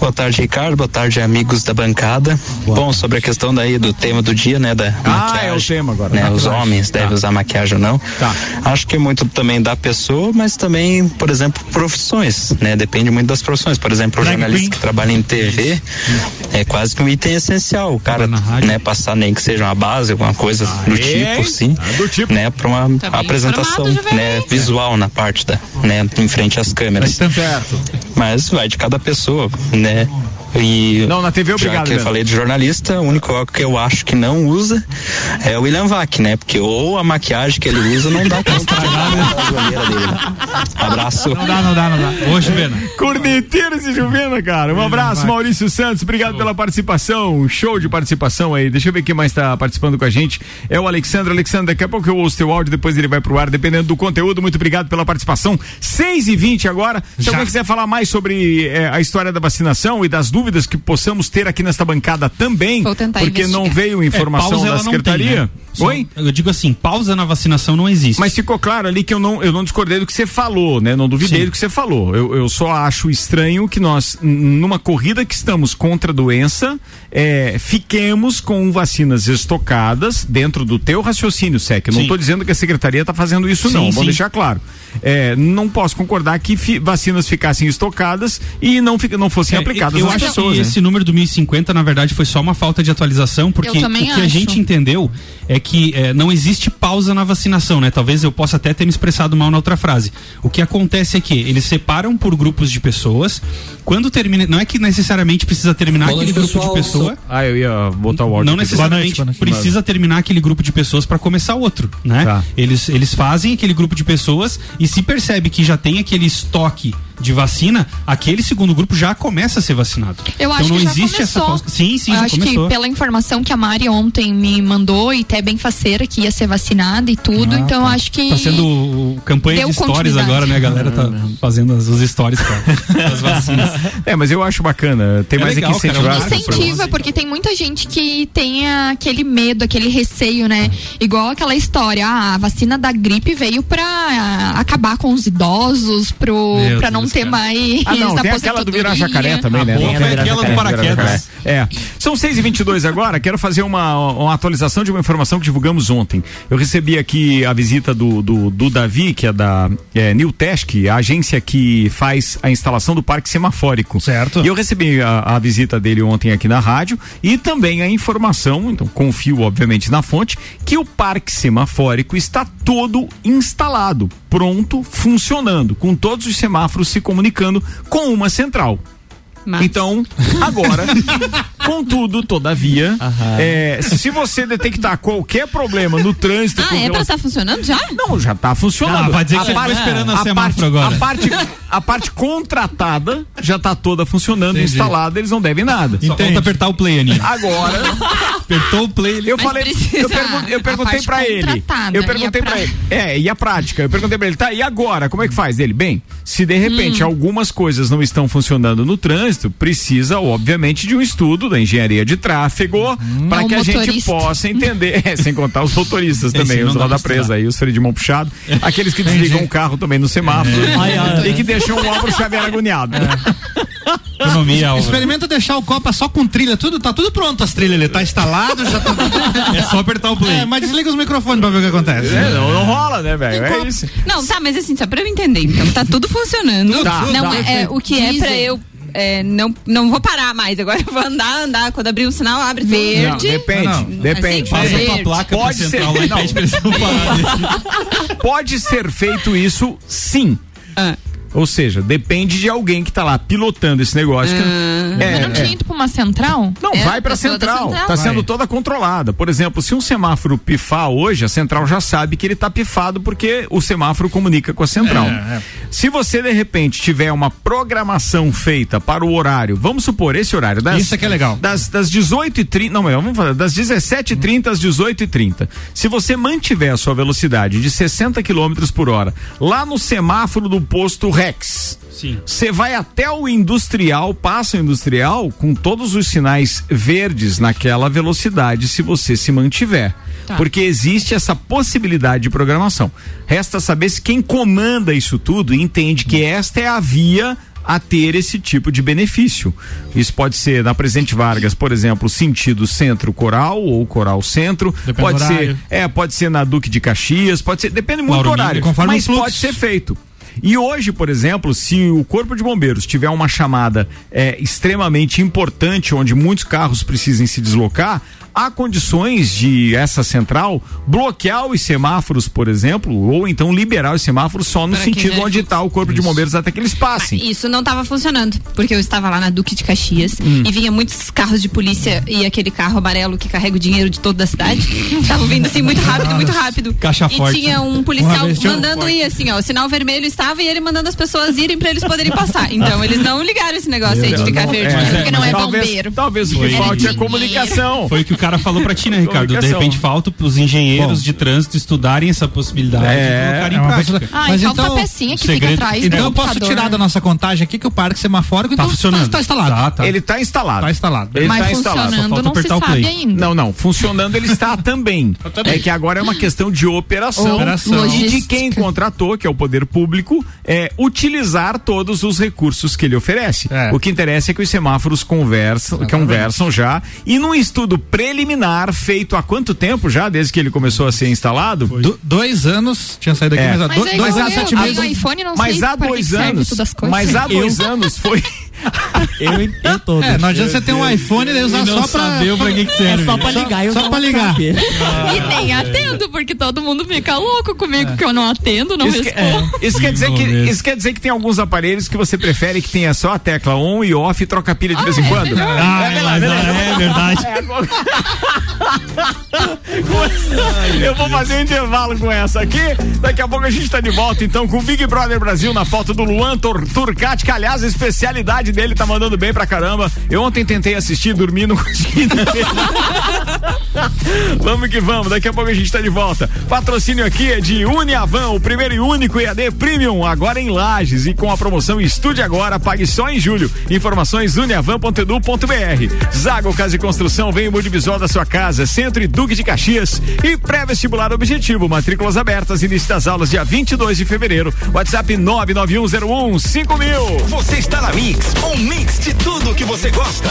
[SPEAKER 9] Boa tarde, Ricardo. Boa tarde, amigos da bancada. Bom, sobre a questão daí do tema do dia, né, da
[SPEAKER 2] Ah,
[SPEAKER 9] maquiagem.
[SPEAKER 2] é o tema agora,
[SPEAKER 9] Né, os homens devem
[SPEAKER 2] Tá.
[SPEAKER 9] usar maquiagem ou não.
[SPEAKER 2] Tá.
[SPEAKER 9] Acho que é muito também da pessoa, mas também, por exemplo, profissões, né? Depende muito das profissões. Por exemplo, o jornalista que trabalha em TV é quase que um item essencial. O cara,
[SPEAKER 8] rádio.
[SPEAKER 9] né, passar nem que seja uma base, alguma coisa do
[SPEAKER 2] Aê,
[SPEAKER 9] tipo, sim.
[SPEAKER 2] ah, do tipo.
[SPEAKER 9] Né, para uma
[SPEAKER 4] Tá
[SPEAKER 9] apresentação, né, visual na parte da, né, em frente às câmeras.
[SPEAKER 2] Certo.
[SPEAKER 9] Mas vai de cada pessoa, né? E
[SPEAKER 2] Não, na TV é
[SPEAKER 9] já
[SPEAKER 2] obrigado
[SPEAKER 9] que eu falei de jornalista, o único que eu acho que não usa é o William Vac, né? Porque ou a maquiagem que ele usa não dá conta de a olheira dele. né? Abraço.
[SPEAKER 3] Não dá, não dá, não dá.
[SPEAKER 8] Ô, Juvena.
[SPEAKER 2] Corneteiro esse Juvena, cara. Um abraço, Maurício Santos. Obrigado pela participação. Show de participação aí. Deixa eu ver quem mais tá participando com a gente. É o Alexandre. Alexandre, daqui a pouco eu ouço teu áudio, depois ele vai pro ar, dependendo do conteúdo. Muito obrigado pela participação. 6 e 20 agora. Se
[SPEAKER 8] Já.
[SPEAKER 2] alguém quiser falar mais sobre eh, a história da vacinação e das dúvidas que possamos ter aqui nesta bancada também,
[SPEAKER 4] Vou tentar
[SPEAKER 2] porque não
[SPEAKER 4] investigar.
[SPEAKER 2] veio informação
[SPEAKER 8] pausa
[SPEAKER 2] da secretaria.
[SPEAKER 8] tem, né? Só-
[SPEAKER 2] Oi?
[SPEAKER 8] Eu digo assim, pausa na vacinação não existe.
[SPEAKER 2] Mas ficou claro ali que eu não, eu não discordei do que você falou, né? Não duvidei
[SPEAKER 8] Sim.
[SPEAKER 2] do que você falou. Eu, eu só acho estranho que nós, numa corrida que estamos contra a doença, é, fiquemos com vacinas estocadas dentro do teu raciocínio, Sec. Eu não estou dizendo que a secretaria está fazendo isso,
[SPEAKER 8] Sim,
[SPEAKER 2] não. Vamos
[SPEAKER 8] sim.
[SPEAKER 2] deixar claro. É, não posso concordar que fi- vacinas ficassem estocadas e não, não fossem
[SPEAKER 8] É,
[SPEAKER 2] aplicadas
[SPEAKER 8] eu acho
[SPEAKER 2] pessoas.
[SPEAKER 8] E
[SPEAKER 2] né?
[SPEAKER 8] esse número do 1050, na verdade, foi só uma falta de atualização, porque o que a
[SPEAKER 7] acho.
[SPEAKER 8] gente entendeu é que é, não existe pausa na vacinação, né? Talvez eu possa até ter me expressado mal na outra frase. O que acontece é que eles separam por grupos de pessoas. Quando termina, não é que necessariamente precisa terminar aquele
[SPEAKER 10] noite,
[SPEAKER 8] grupo de
[SPEAKER 10] pessoal.
[SPEAKER 8] pessoa.
[SPEAKER 2] Ah, eu ia botar o áudio.
[SPEAKER 8] Não necessariamente
[SPEAKER 3] Boa noite, boa noite.
[SPEAKER 8] precisa terminar aquele grupo de pessoas para começar outro, né?
[SPEAKER 2] Tá.
[SPEAKER 8] Eles, eles fazem aquele grupo de pessoas e se percebe que já tem aquele estoque de vacina, aquele segundo grupo já começa a ser vacinado.
[SPEAKER 7] Eu
[SPEAKER 8] então
[SPEAKER 7] acho
[SPEAKER 8] não
[SPEAKER 7] que já
[SPEAKER 8] existe essa
[SPEAKER 7] começou.
[SPEAKER 8] pausa. Sim, sim,
[SPEAKER 7] Eu
[SPEAKER 8] já
[SPEAKER 7] acho
[SPEAKER 8] começou.
[SPEAKER 7] que pela informação que a Mari ontem me mandou e até bem faceira que ia ser vacinada e tudo,
[SPEAKER 8] Ah,
[SPEAKER 7] então eu
[SPEAKER 8] tá.
[SPEAKER 7] acho que
[SPEAKER 8] Tá sendo campanha
[SPEAKER 7] Deu
[SPEAKER 8] de stories agora, né? A galera tá fazendo as, os stories cara, das *laughs* vacinas.
[SPEAKER 2] É, mas eu acho bacana. Tem
[SPEAKER 8] É
[SPEAKER 2] mais
[SPEAKER 8] legal,
[SPEAKER 2] é que
[SPEAKER 8] cara,
[SPEAKER 2] incentivar.
[SPEAKER 8] é
[SPEAKER 2] as pessoas.
[SPEAKER 7] incentiva, porque tem muita gente que tem aquele medo, aquele receio, né? Igual aquela história, ah, a vacina da gripe veio pra ah, acabar com os idosos, pro,
[SPEAKER 8] Meu
[SPEAKER 7] pra não ter
[SPEAKER 8] cara.
[SPEAKER 7] mais
[SPEAKER 2] Ah, não, tem aquela do virar jacaré também,
[SPEAKER 8] A
[SPEAKER 2] né?
[SPEAKER 8] boa foi aquela do paraquedas.
[SPEAKER 2] É. São 6 e 22 agora. Quero fazer uma, uma atualização de uma informação que divulgamos ontem. Eu recebi aqui a visita do, do, do Davi, que é da é, New Tesc, a agência que faz a instalação do parque semafórico.
[SPEAKER 3] Certo.
[SPEAKER 2] E eu recebi a, a visita dele ontem aqui na rádio e também a informação, então confio obviamente na fonte, que o parque semafórico está todo instalado, pronto, funcionando, com todos os semáforos se comunicando com uma central.
[SPEAKER 4] Mas-
[SPEAKER 2] Então, agora, *laughs* contudo, todavia, é, se você detectar qualquer problema no trânsito.
[SPEAKER 4] Ah, é pra estar funcionando já?
[SPEAKER 2] Não, já tá funcionando.
[SPEAKER 8] Ah, vai dizer que
[SPEAKER 2] A
[SPEAKER 8] você ficou
[SPEAKER 2] parte-
[SPEAKER 8] esperando a
[SPEAKER 2] a
[SPEAKER 8] semáforo
[SPEAKER 2] parte,
[SPEAKER 8] agora.
[SPEAKER 2] A parte, a parte contratada já tá toda funcionando,
[SPEAKER 3] Entendi.
[SPEAKER 2] instalada, eles não devem nada.
[SPEAKER 8] Falta apertar o play, Aninha.
[SPEAKER 2] Agora, *laughs*
[SPEAKER 8] Apertou o play. ele-
[SPEAKER 2] eu
[SPEAKER 4] Mas
[SPEAKER 2] falei, eu, pergun- eu perguntei
[SPEAKER 7] parte
[SPEAKER 2] pra ele. Eu
[SPEAKER 7] e
[SPEAKER 2] perguntei
[SPEAKER 7] a
[SPEAKER 2] pra
[SPEAKER 7] pra-
[SPEAKER 2] ele. É, e a prática? Eu perguntei pra ele, tá, e agora? Como é que faz? Ele, bem, se de repente
[SPEAKER 7] Hum.
[SPEAKER 2] algumas coisas não estão funcionando no trânsito, precisa, obviamente, de um estudo da engenharia de tráfego pra
[SPEAKER 7] Não
[SPEAKER 2] que a gente possa entender. *laughs* É, sem contar os motoristas também, os roda
[SPEAKER 8] pra
[SPEAKER 2] presa aí, os freio de mão puxado. Aqueles que desligam o carro também no semáforo
[SPEAKER 5] ai.
[SPEAKER 2] e que deixam o Álvaro Xavier agoniado.
[SPEAKER 8] Economia, Álvaro.
[SPEAKER 3] Experimenta deixar o Copa só com trilha, tudo, tá tudo pronto as trilhas, ele tá instalado, já tá. *laughs*
[SPEAKER 8] É só apertar o play.
[SPEAKER 3] É, mas desliga os microfones pra ver o que acontece.
[SPEAKER 2] É, não, não rola, né, velho? É isso.
[SPEAKER 4] Não, tá, mas assim, só pra eu entender. Então, tá tudo funcionando.
[SPEAKER 2] Tá,
[SPEAKER 4] não,
[SPEAKER 2] tá.
[SPEAKER 4] é, o que é pra eu. é, não, não vou parar mais. Agora eu vou andar, andar. Quando abrir o sinal, abre
[SPEAKER 2] Não,
[SPEAKER 4] verde.
[SPEAKER 2] depende,
[SPEAKER 3] Não,
[SPEAKER 2] depende.
[SPEAKER 4] Assim,
[SPEAKER 8] Passa
[SPEAKER 4] Verde.
[SPEAKER 8] tua placa
[SPEAKER 2] Pode
[SPEAKER 8] pra
[SPEAKER 2] ser.
[SPEAKER 8] central lá e
[SPEAKER 2] Não.
[SPEAKER 8] pede *laughs* pra eles não pararem.
[SPEAKER 2] Pode ser feito isso sim.
[SPEAKER 4] Ah.
[SPEAKER 2] Ou seja, depende de alguém que tá lá pilotando esse negócio. que-
[SPEAKER 7] Mas não tinha ido pra uma central?
[SPEAKER 2] Não,
[SPEAKER 4] É,
[SPEAKER 2] vai pra central.
[SPEAKER 4] central.
[SPEAKER 2] Tá
[SPEAKER 3] Vai.
[SPEAKER 2] sendo toda controlada. Por exemplo, se um semáforo pifar hoje, a central já sabe que ele tá pifado porque o semáforo comunica com a central.
[SPEAKER 3] É, é.
[SPEAKER 2] Se você de repente tiver uma programação feita para o horário, vamos supor esse horário das
[SPEAKER 3] Isso é que é legal.
[SPEAKER 2] Das, das 18h30, não, melhor, vamos falar, das 17h30 às 18h30. Se você mantiver a sua velocidade de 60 km por hora lá no semáforo do posto
[SPEAKER 8] Sim.
[SPEAKER 2] você vai até o industrial, passa o industrial com todos os sinais verdes naquela velocidade se você se mantiver.
[SPEAKER 4] Tá.
[SPEAKER 2] Porque existe essa possibilidade de programação. Resta saber se quem comanda isso tudo entende que esta é a via a ter esse tipo de benefício. Isso pode ser na Presidente Vargas, por exemplo, sentido centro coral ou coral centro,
[SPEAKER 3] Depende
[SPEAKER 2] pode ser, é, pode ser na Duque de Caxias, pode ser, depende muito
[SPEAKER 8] Lauro
[SPEAKER 2] do horário,
[SPEAKER 3] conforme
[SPEAKER 2] mas pode ser feito. E hoje, por exemplo, se o Corpo de Bombeiros tiver uma chamada é, extremamente importante, onde muitos carros precisem se deslocar, há condições de essa central bloquear os semáforos, por exemplo, ou então liberar os semáforos só no
[SPEAKER 4] Para
[SPEAKER 2] sentido
[SPEAKER 4] já
[SPEAKER 2] onde está o Corpo de Bombeiros até que eles passem.
[SPEAKER 4] Isso não estava funcionando, porque eu estava lá na Duque de Caxias
[SPEAKER 2] Hum.
[SPEAKER 4] e vinha muitos carros de polícia e aquele carro amarelo que carrega o dinheiro de toda a cidade. *laughs* Estavam vindo assim muito rápido, muito rápido.
[SPEAKER 8] Caixa
[SPEAKER 4] e
[SPEAKER 8] forte.
[SPEAKER 4] tinha um policial mandando ir assim, ó. O sinal vermelho estava e ele mandando as pessoas irem pra eles poderem passar. Então eles não ligaram esse negócio aí de ficar
[SPEAKER 2] Não,
[SPEAKER 4] verde,
[SPEAKER 2] é,
[SPEAKER 4] porque não é
[SPEAKER 2] talvez,
[SPEAKER 4] bombeiro.
[SPEAKER 2] Talvez o que
[SPEAKER 8] Foi.
[SPEAKER 2] falte é comunicação.
[SPEAKER 8] Foi o que o cara falou pra ti, né, *laughs* Ricardo? De repente falta os engenheiros
[SPEAKER 3] Bom.
[SPEAKER 8] de trânsito estudarem essa possibilidade
[SPEAKER 2] É,
[SPEAKER 8] e colocarem
[SPEAKER 3] é
[SPEAKER 8] em prática.
[SPEAKER 7] Ah,
[SPEAKER 3] Mas
[SPEAKER 7] e falta
[SPEAKER 3] então,
[SPEAKER 7] a pecinha que
[SPEAKER 8] segredo-
[SPEAKER 7] fica atrás
[SPEAKER 3] Então eu posso tirar da nossa contagem aqui que o parque semafórico
[SPEAKER 8] Tá
[SPEAKER 3] então,
[SPEAKER 8] funcionando.
[SPEAKER 3] Tá, instalado.
[SPEAKER 8] Tá, tá.
[SPEAKER 2] Ele está instalado.
[SPEAKER 3] Tá instalado.
[SPEAKER 2] Ele
[SPEAKER 7] Mas
[SPEAKER 2] tá instalado. só
[SPEAKER 7] funcionando
[SPEAKER 8] falta
[SPEAKER 7] não se
[SPEAKER 8] apertar o
[SPEAKER 7] sabe
[SPEAKER 8] play.
[SPEAKER 7] ainda.
[SPEAKER 2] Não, não. Funcionando ele está também. *laughs*
[SPEAKER 3] também.
[SPEAKER 2] É que agora é uma questão de operação.
[SPEAKER 3] Operação.
[SPEAKER 2] E de quem contratou, que é o poder público, é utilizar todos os recursos que ele oferece.
[SPEAKER 3] É.
[SPEAKER 2] O que interessa é que os semáforos conversam, conversam já. E num estudo preliminar feito há quanto tempo já, desde que ele começou a ser instalado?
[SPEAKER 3] Do- dois anos, tinha saído aqui,
[SPEAKER 2] É.
[SPEAKER 3] mas há
[SPEAKER 7] Mas
[SPEAKER 3] do-
[SPEAKER 7] é
[SPEAKER 3] dois anos, sete
[SPEAKER 7] eu
[SPEAKER 3] meses.
[SPEAKER 2] Mas há dois anos. Mas há dois anos foi. *laughs* *laughs*
[SPEAKER 5] Eu, eu todo.
[SPEAKER 3] É, não adianta você ter um iPhone e usar
[SPEAKER 8] E
[SPEAKER 3] só pra.
[SPEAKER 8] saber pra que que serve.
[SPEAKER 5] É só pra ligar. eu
[SPEAKER 3] só
[SPEAKER 5] uso
[SPEAKER 3] pra ligar.
[SPEAKER 5] WhatsApp. *laughs*
[SPEAKER 7] E nem atendo, porque todo mundo fica louco comigo que eu não atendo, não
[SPEAKER 2] Isso, que-
[SPEAKER 7] respondo.
[SPEAKER 2] isso quer dizer que, isso quer dizer que tem alguns aparelhos que você prefere que tenha só a tecla on e off e troca a pilha de vez em quando?
[SPEAKER 8] Ah,
[SPEAKER 2] É,
[SPEAKER 8] é, é verdade.
[SPEAKER 2] É, *laughs* Eu vou fazer um intervalo com essa aqui. Daqui a pouco a gente tá de volta então com o Big Brother Brasil na pauta do Luan Turcati, que aliás a especialidade dele tá mandando bem pra caramba. Eu ontem tentei assistir, dormi, não *laughs* consegui. vamos que vamos, daqui a pouco a gente tá de volta. Patrocínio aqui é de Uniavan, o primeiro e único EAD Premium, agora em Lages e com a promoção Estude Agora, pague só em julho. Informações uniavan.edu.br. Zago Casa e Construção vem o divisor da sua casa, Centro e Duque de Caxias e pré-vestibular objetivo, matrículas abertas, início das aulas dia 22 de fevereiro. WhatsApp 99101 5000.
[SPEAKER 10] Você está na Mix, um mix de tudo que você gosta.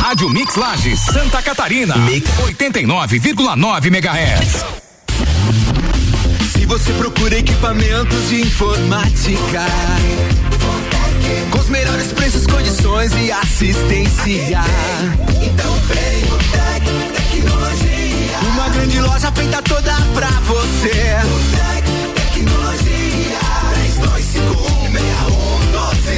[SPEAKER 10] Rádio Mix Lages, Santa Catarina. Mix 89,9 MHz.
[SPEAKER 6] Se você procura equipamentos de informática, com os melhores preços, condições e assistência, então vem o Tec Tecnologia. Uma grande loja feita toda pra você.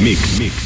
[SPEAKER 10] Mix, mix.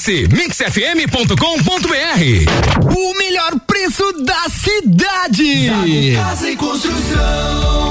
[SPEAKER 10] mixfm.com.br.
[SPEAKER 6] O melhor preço da cidade.
[SPEAKER 10] Zago
[SPEAKER 6] Casa e Construção.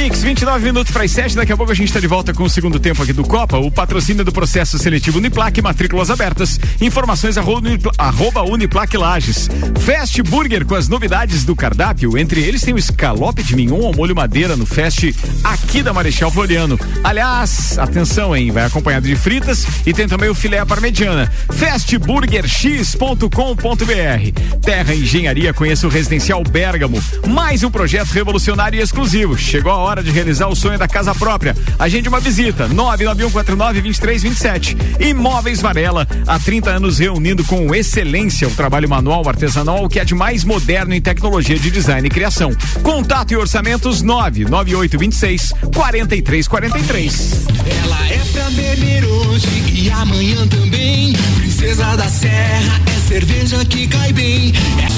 [SPEAKER 2] Mix, 29 minutos para as 7. Daqui a pouco a gente está de volta com o segundo tempo aqui do Copa. O patrocínio do processo seletivo Uniplac, matrículas abertas. Informações arroba, Unipla- arroba Uniplac Lages. Fast Burger com as novidades do cardápio. Entre eles tem o escalope de mignon ao molho madeira no Fast aqui da Marechal Floriano. Aliás, atenção, hein? Vai acompanhado de fritas e tem também o filé à parmegiana. Fastburgerx.com.br. Terra Engenharia, conheça o Residencial Bergamo. Mais um projeto revolucionário e exclusivo. Chegou a hora de realizar o sonho da casa própria. Agende uma visita. 991492327. Imóveis Varela. Há 30 anos reunindo com excelência o trabalho manual artesanal que é de mais moderno em tecnologia de design e criação. Contato e orçamentos 99826 4343.
[SPEAKER 6] Ela é pra beber hoje e amanhã também. Princesa da Serra é cerveja que cai bem. É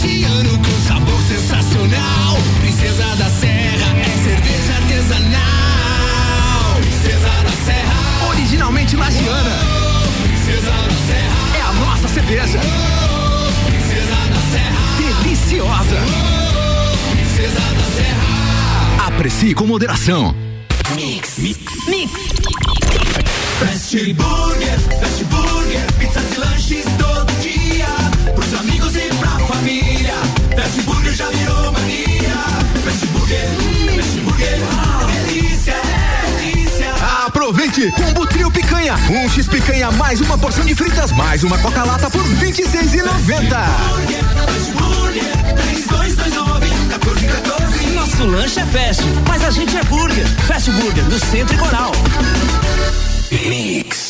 [SPEAKER 6] lagiano com sabor cerveja. Princesa da Serra, deliciosa. Princesa da Serra. Aprecie com moderação. Mix, mix, mix. Fast Burger, Fast Burger, pizzas e lanches todo 2,90. Combo trio picanha, um X picanha mais uma porção de fritas mais uma coca lata por 26,90.
[SPEAKER 11] Nosso lanche é fast, mas a gente é burger. Fast Burger do Centro e Coral.
[SPEAKER 6] Mix.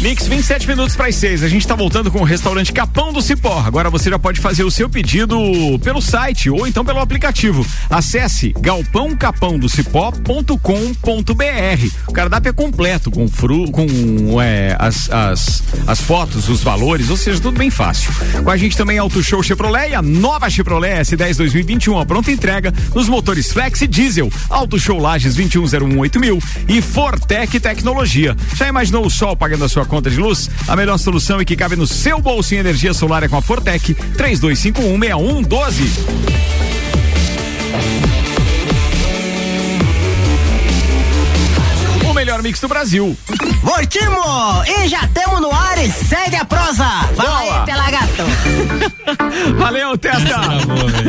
[SPEAKER 2] Mix 27 minutos para as 6. A gente está voltando com o restaurante Capão do Cipó. Agora você já pode fazer o seu pedido pelo site ou então pelo aplicativo. Acesse galpãocapãodocipó.com.br. O cardápio é completo com fru, com é, as, as, as fotos, os valores, ou seja, tudo bem fácil. Com a gente também Auto Show Chevrolet a nova Chevrolet S10 2021, a pronta entrega nos motores Flex e Diesel. Auto Show Lages 21018 e Fortec Tecnologia. Já imaginou o sol pagando a sua conta de luz? A melhor solução e que cabe no seu bolso em energia solar é com a Fortec 32516112. Melhor mix do Brasil.
[SPEAKER 12] Voltimo! E já temos no ar e segue a prosa! Fala aí, Pelagato! *laughs*
[SPEAKER 2] Valeu, Testa!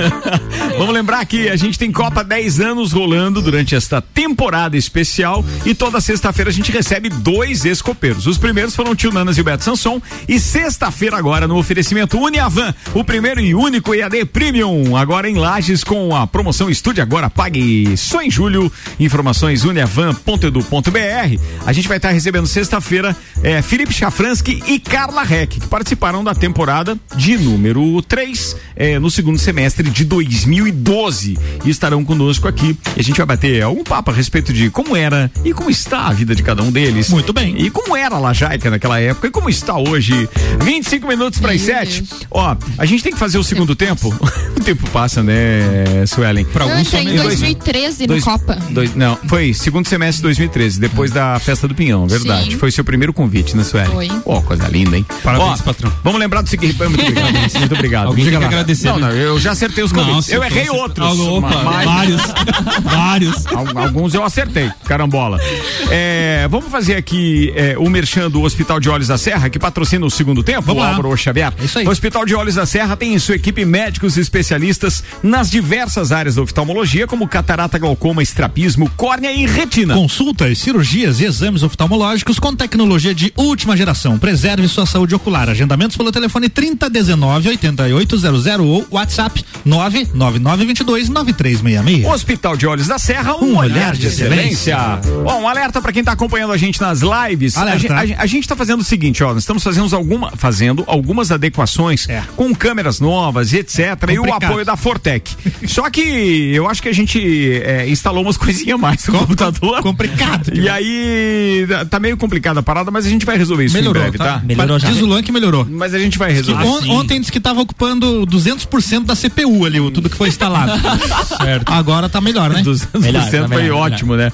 [SPEAKER 2] *laughs* Vamos lembrar que a gente tem Copa 10 anos rolando durante esta temporada especial e toda sexta-feira a gente recebe dois escopeiros. Os primeiros foram o Tio Nanas e o Beto Sanson e sexta-feira agora no oferecimento Uniavan, o primeiro e único EAD Premium, agora em Lages com a promoção Estude Agora, pague só em julho. Informações uniavan.edu.br. A gente vai estar recebendo sexta-feira eh, Felipe Chafransky e Carla Reck, que participaram da temporada de número 3 no segundo semestre de 2012 e estarão conosco aqui. E a gente vai bater algum papo a respeito de como era e como está a vida de cada um deles.
[SPEAKER 3] Muito bem.
[SPEAKER 2] E como era a Lajaica naquela época e como está hoje. 25 minutos para as 7. Ó, a gente tem que fazer o segundo tempo. *laughs* o tempo passa, né, Suelen? Para
[SPEAKER 7] entrei em 2013 no Copa.
[SPEAKER 2] Dois, não, foi segundo semestre de 2013, depois da festa do Pinhão, verdade.
[SPEAKER 7] Sim.
[SPEAKER 2] Foi seu primeiro convite, né, Suelen?
[SPEAKER 7] Foi.
[SPEAKER 2] Pô, coisa linda, hein?
[SPEAKER 8] Parabéns,
[SPEAKER 2] Ó,
[SPEAKER 8] patrão.
[SPEAKER 2] Vamos lembrar do seguinte. Muito obrigado. *laughs* muito obrigado.
[SPEAKER 8] Alguém tem que agradecer,
[SPEAKER 2] Não,
[SPEAKER 8] né?
[SPEAKER 2] não, eu já acertei os
[SPEAKER 8] Não,
[SPEAKER 2] convites. eu
[SPEAKER 8] acertou,
[SPEAKER 2] errei
[SPEAKER 8] acertou.
[SPEAKER 2] outros.
[SPEAKER 8] Ah, opa,
[SPEAKER 2] mas-
[SPEAKER 8] vários. *laughs* vários.
[SPEAKER 2] Al- Alguns eu acertei, carambola. É, vamos fazer aqui é, o merchan do Hospital de Olhos da Serra, que patrocina o segundo tempo,
[SPEAKER 3] Vamos
[SPEAKER 2] o
[SPEAKER 3] lá.
[SPEAKER 2] Álvaro Xavier.
[SPEAKER 3] É isso aí.
[SPEAKER 2] O Hospital de Olhos da Serra tem em sua equipe médicos e especialistas nas diversas áreas da oftalmologia, como catarata, glaucoma, estrapismo, córnea e retina.
[SPEAKER 3] Consultas, cirurgias e exames oftalmológicos com tecnologia de última geração. Preserve sua saúde ocular. Agendamentos pelo telefone 3019 8800 ou WhatsApp 99922 9366.
[SPEAKER 2] Hospital de Olhos da Serra, um,
[SPEAKER 3] Um
[SPEAKER 2] olhar,
[SPEAKER 3] olhar
[SPEAKER 2] de excelência.
[SPEAKER 3] excelência.
[SPEAKER 2] Bom, um alerta para quem tá acompanhando a gente nas lives. A,
[SPEAKER 3] Alerta.
[SPEAKER 2] a a gente tá fazendo o seguinte, ó, nós estamos fazendo, alguma, fazendo algumas adequações
[SPEAKER 3] É.
[SPEAKER 2] com câmeras novas e etc. E o apoio da Fortec. Só que eu acho que a gente é, instalou umas coisinhas mais no computador.
[SPEAKER 3] Complicado.
[SPEAKER 2] E aí tá meio complicada a parada, mas a gente vai resolver isso
[SPEAKER 3] Melhorou,
[SPEAKER 2] em breve, tá?
[SPEAKER 3] Melhorou já. Diz o Luan que melhorou.
[SPEAKER 2] Mas a gente vai resolver.
[SPEAKER 3] On- ontem disse que tava ocupando 200% da CPU ali, o- tudo que foi instalado. *laughs* certo. Agora tá melhor, né?
[SPEAKER 2] 200% foi ótimo, né?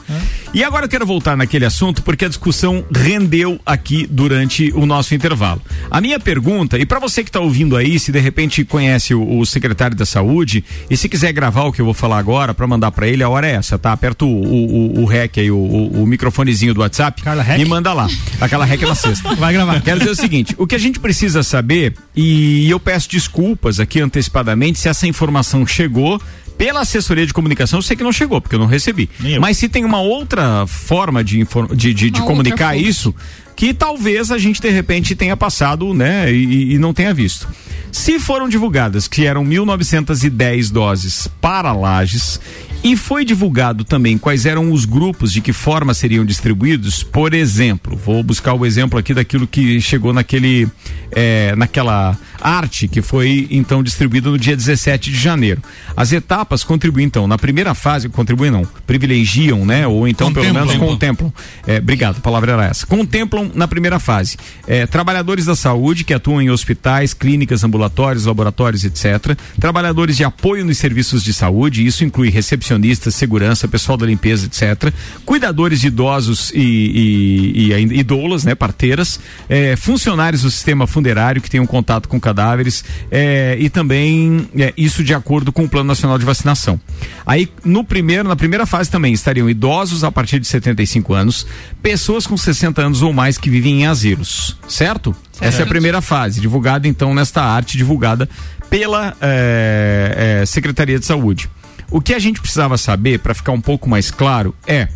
[SPEAKER 2] E agora eu quero voltar naquele assunto porque a discussão rendeu aqui durante o nosso intervalo. A minha pergunta, e para você que está ouvindo aí, se de repente conhece o, o secretário da saúde e se quiser gravar o que eu vou falar agora para mandar para ele, a hora é essa, tá? Aperta o, o, o, REC aí, o, o, o microfonezinho do WhatsApp e manda lá. Aquela REC na sexta.
[SPEAKER 3] Vai gravar.
[SPEAKER 2] Quero dizer o seguinte, o que a gente precisa saber, e eu peço desculpas aqui antecipadamente se essa informação chegou pela assessoria de comunicação, eu sei que não chegou, porque eu não recebi. Mas se tem uma outra forma de, de, de, de comunicar
[SPEAKER 13] fonte.
[SPEAKER 2] isso, que talvez a gente de repente tenha passado, né, e, e não tenha visto. Se foram divulgadas que eram 1910 doses para lajes e foi divulgado também quais eram os grupos de que forma seriam distribuídos, por exemplo, vou buscar o exemplo aqui daquilo que chegou naquele eh, naquela arte que foi então distribuída no dia 17 de janeiro. As etapas contribuem então na primeira fase, contribuem não, privilegiam, né, ou então pelo
[SPEAKER 13] Contemplam.
[SPEAKER 2] menos contemplam. É, obrigado, a palavra era essa. Contemplam na primeira fase é, trabalhadores da saúde que atuam em hospitais, clínicas, ambulatórios, laboratórios, etc. Trabalhadores de apoio nos serviços de saúde, isso inclui recepcionistas, segurança, pessoal da limpeza, etc. Cuidadores de idosos e, e, e idoulas, né, parteiras, é, funcionários do sistema funerário que tenham contato com cadáveres é, e também é, isso de acordo com o Plano Nacional de Vacinação. Aí no primeiro, na primeira fase também estariam idosos a partir de 75 anos, pessoas com 60 anos ou mais que vivem em asilos, certo? Essa é a primeira fase, divulgada então nesta arte divulgada pela eh, Secretaria de Saúde. O que a gente precisava saber para ficar um pouco mais claro é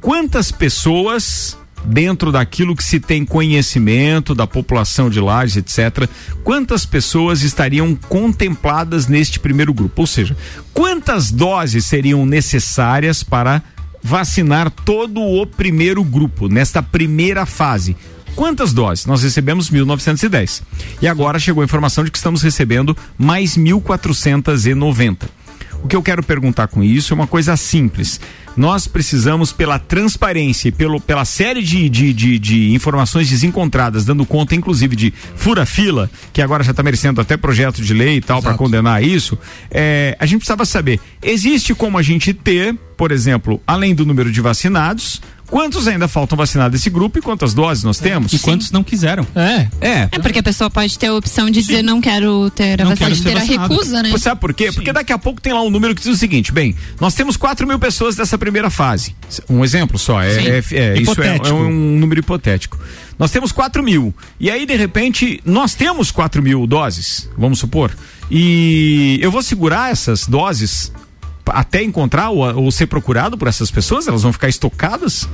[SPEAKER 2] quantas pessoas dentro daquilo que se tem conhecimento da população de Lages, etc., quantas pessoas estariam contempladas neste primeiro grupo? Ou seja, quantas doses seriam necessárias para vacinar todo o primeiro grupo nesta primeira fase? Quantas doses? Nós recebemos 1.910. E agora chegou a informação de que estamos recebendo mais 1.490. O que eu quero perguntar com isso é uma coisa simples. Nós precisamos, pela transparência e pelo, pela série de, de, de, de informações desencontradas, dando conta, inclusive, de fura-fila, que agora já está merecendo até projeto de lei e tal, para condenar isso, é, a gente precisava saber: existe como a gente ter, por exemplo, além do número de vacinados, quantos ainda faltam vacinar desse grupo e quantas doses nós temos?
[SPEAKER 8] E quantos não quiseram?
[SPEAKER 3] É.
[SPEAKER 2] É.
[SPEAKER 4] É porque a pessoa pode ter a opção de dizer não quero ter a vacina.
[SPEAKER 2] Pode
[SPEAKER 4] ter a recusa, né?
[SPEAKER 2] Sabe por quê? Porque daqui a pouco tem lá um número que diz o seguinte: bem, nós temos 4 mil pessoas dessa primeira fase. Um exemplo só, é,
[SPEAKER 13] Sim.
[SPEAKER 2] é- é- isso é, é um número hipotético. Nós temos 4 mil. E aí, de repente, nós temos 4 mil doses, vamos supor. E eu vou segurar essas doses até encontrar ou, ou ser procurado por essas pessoas? Elas vão ficar estocadas?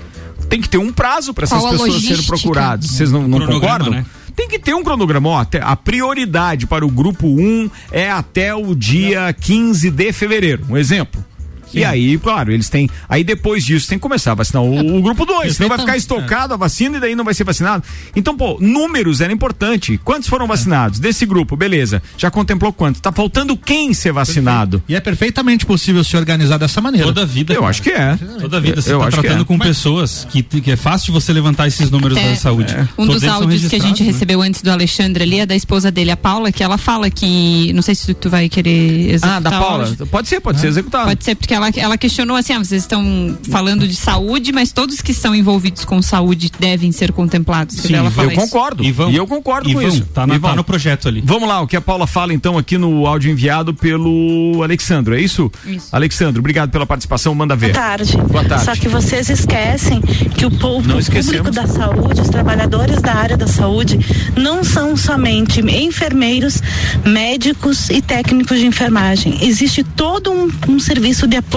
[SPEAKER 2] Tem que ter um prazo para essas
[SPEAKER 13] Qual
[SPEAKER 2] pessoas serem procuradas. Vocês não, não concordam?
[SPEAKER 8] né?
[SPEAKER 2] Tem que ter um cronograma. Ó, até- a prioridade para o grupo 1 é até o dia 15 de fevereiro. Um exemplo. E aí, claro, eles têm. Aí depois disso tem que começar a vacinar o, o grupo 2. Senão vai ficar estocado a vacina e daí não vai ser vacinado. Então, pô, números era importante. Quantos foram vacinados? Desse grupo, beleza. Já contemplou quanto? Tá faltando quem ser vacinado?
[SPEAKER 3] E é perfeitamente possível se organizar dessa maneira.
[SPEAKER 8] Toda vida.
[SPEAKER 2] Eu
[SPEAKER 8] cara.
[SPEAKER 2] acho que é.
[SPEAKER 8] Toda vida. Você
[SPEAKER 2] Eu que
[SPEAKER 8] tratando
[SPEAKER 2] é.
[SPEAKER 8] com pessoas que, que é fácil de você levantar esses números
[SPEAKER 4] É,
[SPEAKER 8] da saúde.
[SPEAKER 4] Um
[SPEAKER 8] Todos
[SPEAKER 4] dos áudios que a gente
[SPEAKER 8] né?
[SPEAKER 4] recebeu antes do Alexandre ali é da esposa dele, a Paula, que ela fala que. Não sei se tu vai querer executar.
[SPEAKER 2] Ah, da Paula. Pode ser, pode ser executado.
[SPEAKER 4] Pode ser, porque ela, ela questionou assim: ah, vocês estão falando de saúde, mas todos que estão envolvidos com saúde devem ser contemplados.
[SPEAKER 2] Sim,
[SPEAKER 4] ela fala
[SPEAKER 2] eu
[SPEAKER 4] isso.
[SPEAKER 2] concordo. E, eu concordo
[SPEAKER 8] E
[SPEAKER 2] com isso.
[SPEAKER 8] tá na-
[SPEAKER 2] vão.
[SPEAKER 8] tá no projeto ali.
[SPEAKER 2] Vamos lá, o que a Paula fala então aqui no áudio enviado pelo Alexandro, é isso?
[SPEAKER 4] Isso.
[SPEAKER 2] Alexandro, obrigado pela participação, manda ver.
[SPEAKER 14] Boa tarde.
[SPEAKER 2] Boa tarde.
[SPEAKER 14] Só que vocês esquecem que o povo
[SPEAKER 2] Não
[SPEAKER 14] o público da saúde, os trabalhadores da área da saúde, não são somente enfermeiros, médicos e técnicos de enfermagem. Existe todo um, um serviço de apoio,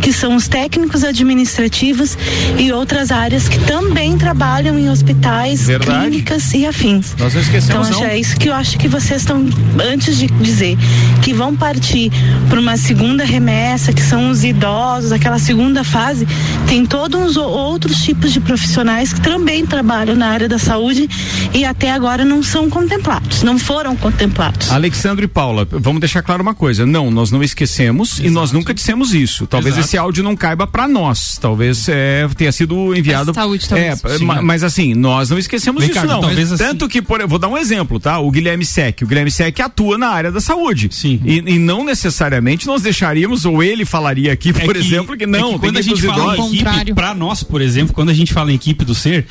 [SPEAKER 14] que são os técnicos administrativos e outras áreas que também trabalham em hospitais,
[SPEAKER 2] Verdade.
[SPEAKER 14] clínicas e afins.
[SPEAKER 2] Nós não esquecemos,
[SPEAKER 14] Então,
[SPEAKER 2] não.
[SPEAKER 14] é isso que eu acho que vocês estão, antes de dizer que vão partir para uma segunda remessa, que são os idosos, aquela segunda fase, tem todos os outros tipos de profissionais que também trabalham na área da saúde e até agora não são contemplados, não foram contemplados.
[SPEAKER 2] Alexandre e Paula, vamos deixar claro uma coisa. Não, nós não esquecemos e nós nunca dissemos isso. Talvez
[SPEAKER 8] Exato.
[SPEAKER 2] esse áudio não caiba pra nós. Talvez é, tenha sido enviado.
[SPEAKER 4] Saúde,
[SPEAKER 2] é,
[SPEAKER 4] talvez.
[SPEAKER 2] ma-
[SPEAKER 8] Sim.
[SPEAKER 2] mas assim, nós não esquecemos
[SPEAKER 8] Ricardo,
[SPEAKER 2] disso, não.
[SPEAKER 8] talvez assim-
[SPEAKER 2] Tanto que, por, vou dar um exemplo, tá? O Guilherme Sec. O Guilherme Sec atua na área da saúde.
[SPEAKER 8] Sim.
[SPEAKER 2] E, e não necessariamente nós deixaríamos, ou ele falaria aqui, por exemplo, que não,
[SPEAKER 8] é que
[SPEAKER 2] tem
[SPEAKER 8] quando
[SPEAKER 2] que
[SPEAKER 8] a gente fala em equipe,
[SPEAKER 7] Contrário.
[SPEAKER 8] pra nós, por exemplo, quando a gente fala em equipe do ser,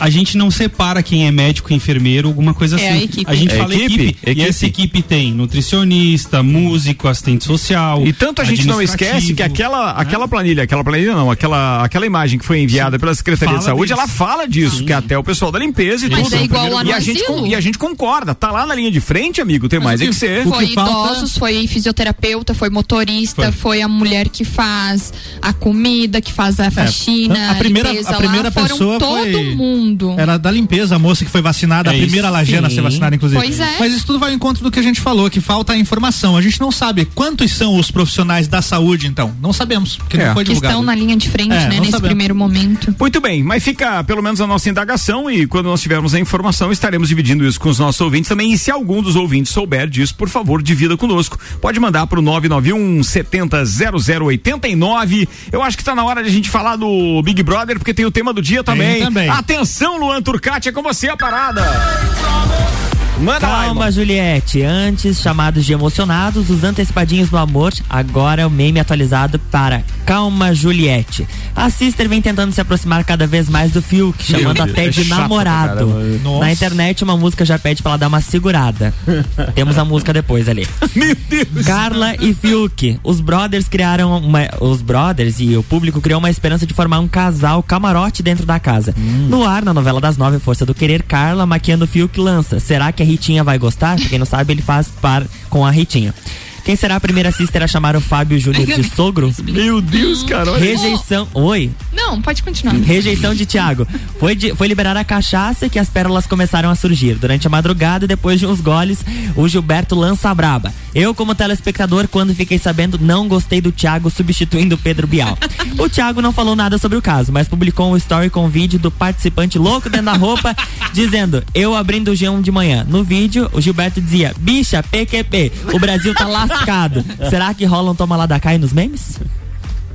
[SPEAKER 8] a- a gente não separa quem é médico, enfermeiro, alguma coisa
[SPEAKER 4] É
[SPEAKER 8] assim.
[SPEAKER 4] a equipe.
[SPEAKER 8] gente
[SPEAKER 2] É
[SPEAKER 8] fala
[SPEAKER 2] equipe,
[SPEAKER 8] equipe,
[SPEAKER 2] equipe.
[SPEAKER 8] e essa equipe tem nutricionista, músico, assistente social.
[SPEAKER 2] E tanto a gente não esquece que
[SPEAKER 8] administrativo,
[SPEAKER 2] aquela,
[SPEAKER 8] né?
[SPEAKER 2] aquela planilha, aquela planilha não, aquela, aquela imagem que foi enviada pela Secretaria de
[SPEAKER 8] Fala
[SPEAKER 2] Saúde,
[SPEAKER 8] deles.
[SPEAKER 2] ela fala disso,
[SPEAKER 8] Sim.
[SPEAKER 2] que até o pessoal da limpeza e
[SPEAKER 7] Mas
[SPEAKER 2] tudo.
[SPEAKER 7] é igual lá no
[SPEAKER 2] e, a gente, e a gente concorda, tá lá na linha de frente, amigo, tem mais é que ser.
[SPEAKER 7] Foi
[SPEAKER 3] que falta-
[SPEAKER 7] idosos, foi fisioterapeuta, foi motorista,
[SPEAKER 8] Foi.
[SPEAKER 7] foi. a mulher que faz a comida, que faz a faxina,
[SPEAKER 3] a primeira- a primeira
[SPEAKER 7] lá. Foram
[SPEAKER 3] pessoa
[SPEAKER 7] todo
[SPEAKER 3] foi-
[SPEAKER 7] mundo.
[SPEAKER 3] Era da limpeza, a moça que foi vacinada,
[SPEAKER 8] É
[SPEAKER 3] a primeira
[SPEAKER 8] isso.
[SPEAKER 3] lajena a ser vacinada, inclusive.
[SPEAKER 7] Pois é.
[SPEAKER 3] Mas isso tudo vai ao encontro do que a gente falou, que falta a informação. A gente não sabe quantos são os profissionais da saúde, então. Não sabemos, porque
[SPEAKER 2] É.
[SPEAKER 3] não foi
[SPEAKER 7] Que
[SPEAKER 3] divulgado.
[SPEAKER 7] estão na linha de frente,
[SPEAKER 3] É,
[SPEAKER 7] né, nesse
[SPEAKER 3] sabemos.
[SPEAKER 7] primeiro momento.
[SPEAKER 2] Muito bem, mas fica pelo menos a nossa indagação e quando nós tivermos a informação estaremos dividindo isso com os nossos ouvintes também. E se algum dos ouvintes souber disso, por favor, divida conosco. Pode mandar pro 991 70 0089. Eu acho que tá na hora de a gente falar do Big Brother, porque tem o tema do dia também.
[SPEAKER 3] também.
[SPEAKER 2] Atenção, Luan Turcati, é com você a parada. Manda lá.
[SPEAKER 5] Calma, Juliette. Antes, chamados de emocionados, os antecipadinhos do amor. Agora é o meme atualizado para Calma, Juliette. A Sister vem tentando se aproximar cada vez mais do Fiuk, chamando até
[SPEAKER 2] é
[SPEAKER 5] de
[SPEAKER 2] pra
[SPEAKER 5] namorado. Na internet, uma música já pede pra ela dar uma segurada. *laughs* Temos a música depois ali.
[SPEAKER 2] Meu Deus.
[SPEAKER 5] Carla e Fiuk. Os brothers criaram uma, os brothers e o público criou uma esperança de formar um casal camarote dentro da casa. No ar, na novela das nove, Força do Querer, Carla maquiando Fiuk lança. Será que a Ritinha vai gostar? Pra quem não sabe, ele faz par com a Ritinha. Quem será a primeira sister a chamar o Fábio Júnior de *laughs* sogro?
[SPEAKER 2] Meu Deus, cara.
[SPEAKER 5] Rejeição. Oi.
[SPEAKER 7] Não, pode continuar.
[SPEAKER 5] Rejeição de Thiago. Foi, de- foi liberar a cachaça que as pérolas começaram a surgir. Durante a madrugada, depois de uns goles, o Gilberto lança a braba. Eu, como telespectador, quando fiquei sabendo, não gostei do Thiago substituindo o Pedro Bial. O Thiago não falou nada sobre o caso, mas publicou um story com vídeo do participante louco dentro da roupa, *laughs* dizendo: Eu abrindo o G1 de manhã. No vídeo, o Gilberto dizia: Bicha, PQP, o Brasil tá lascado. Será que rola um toma lá da cá nos memes?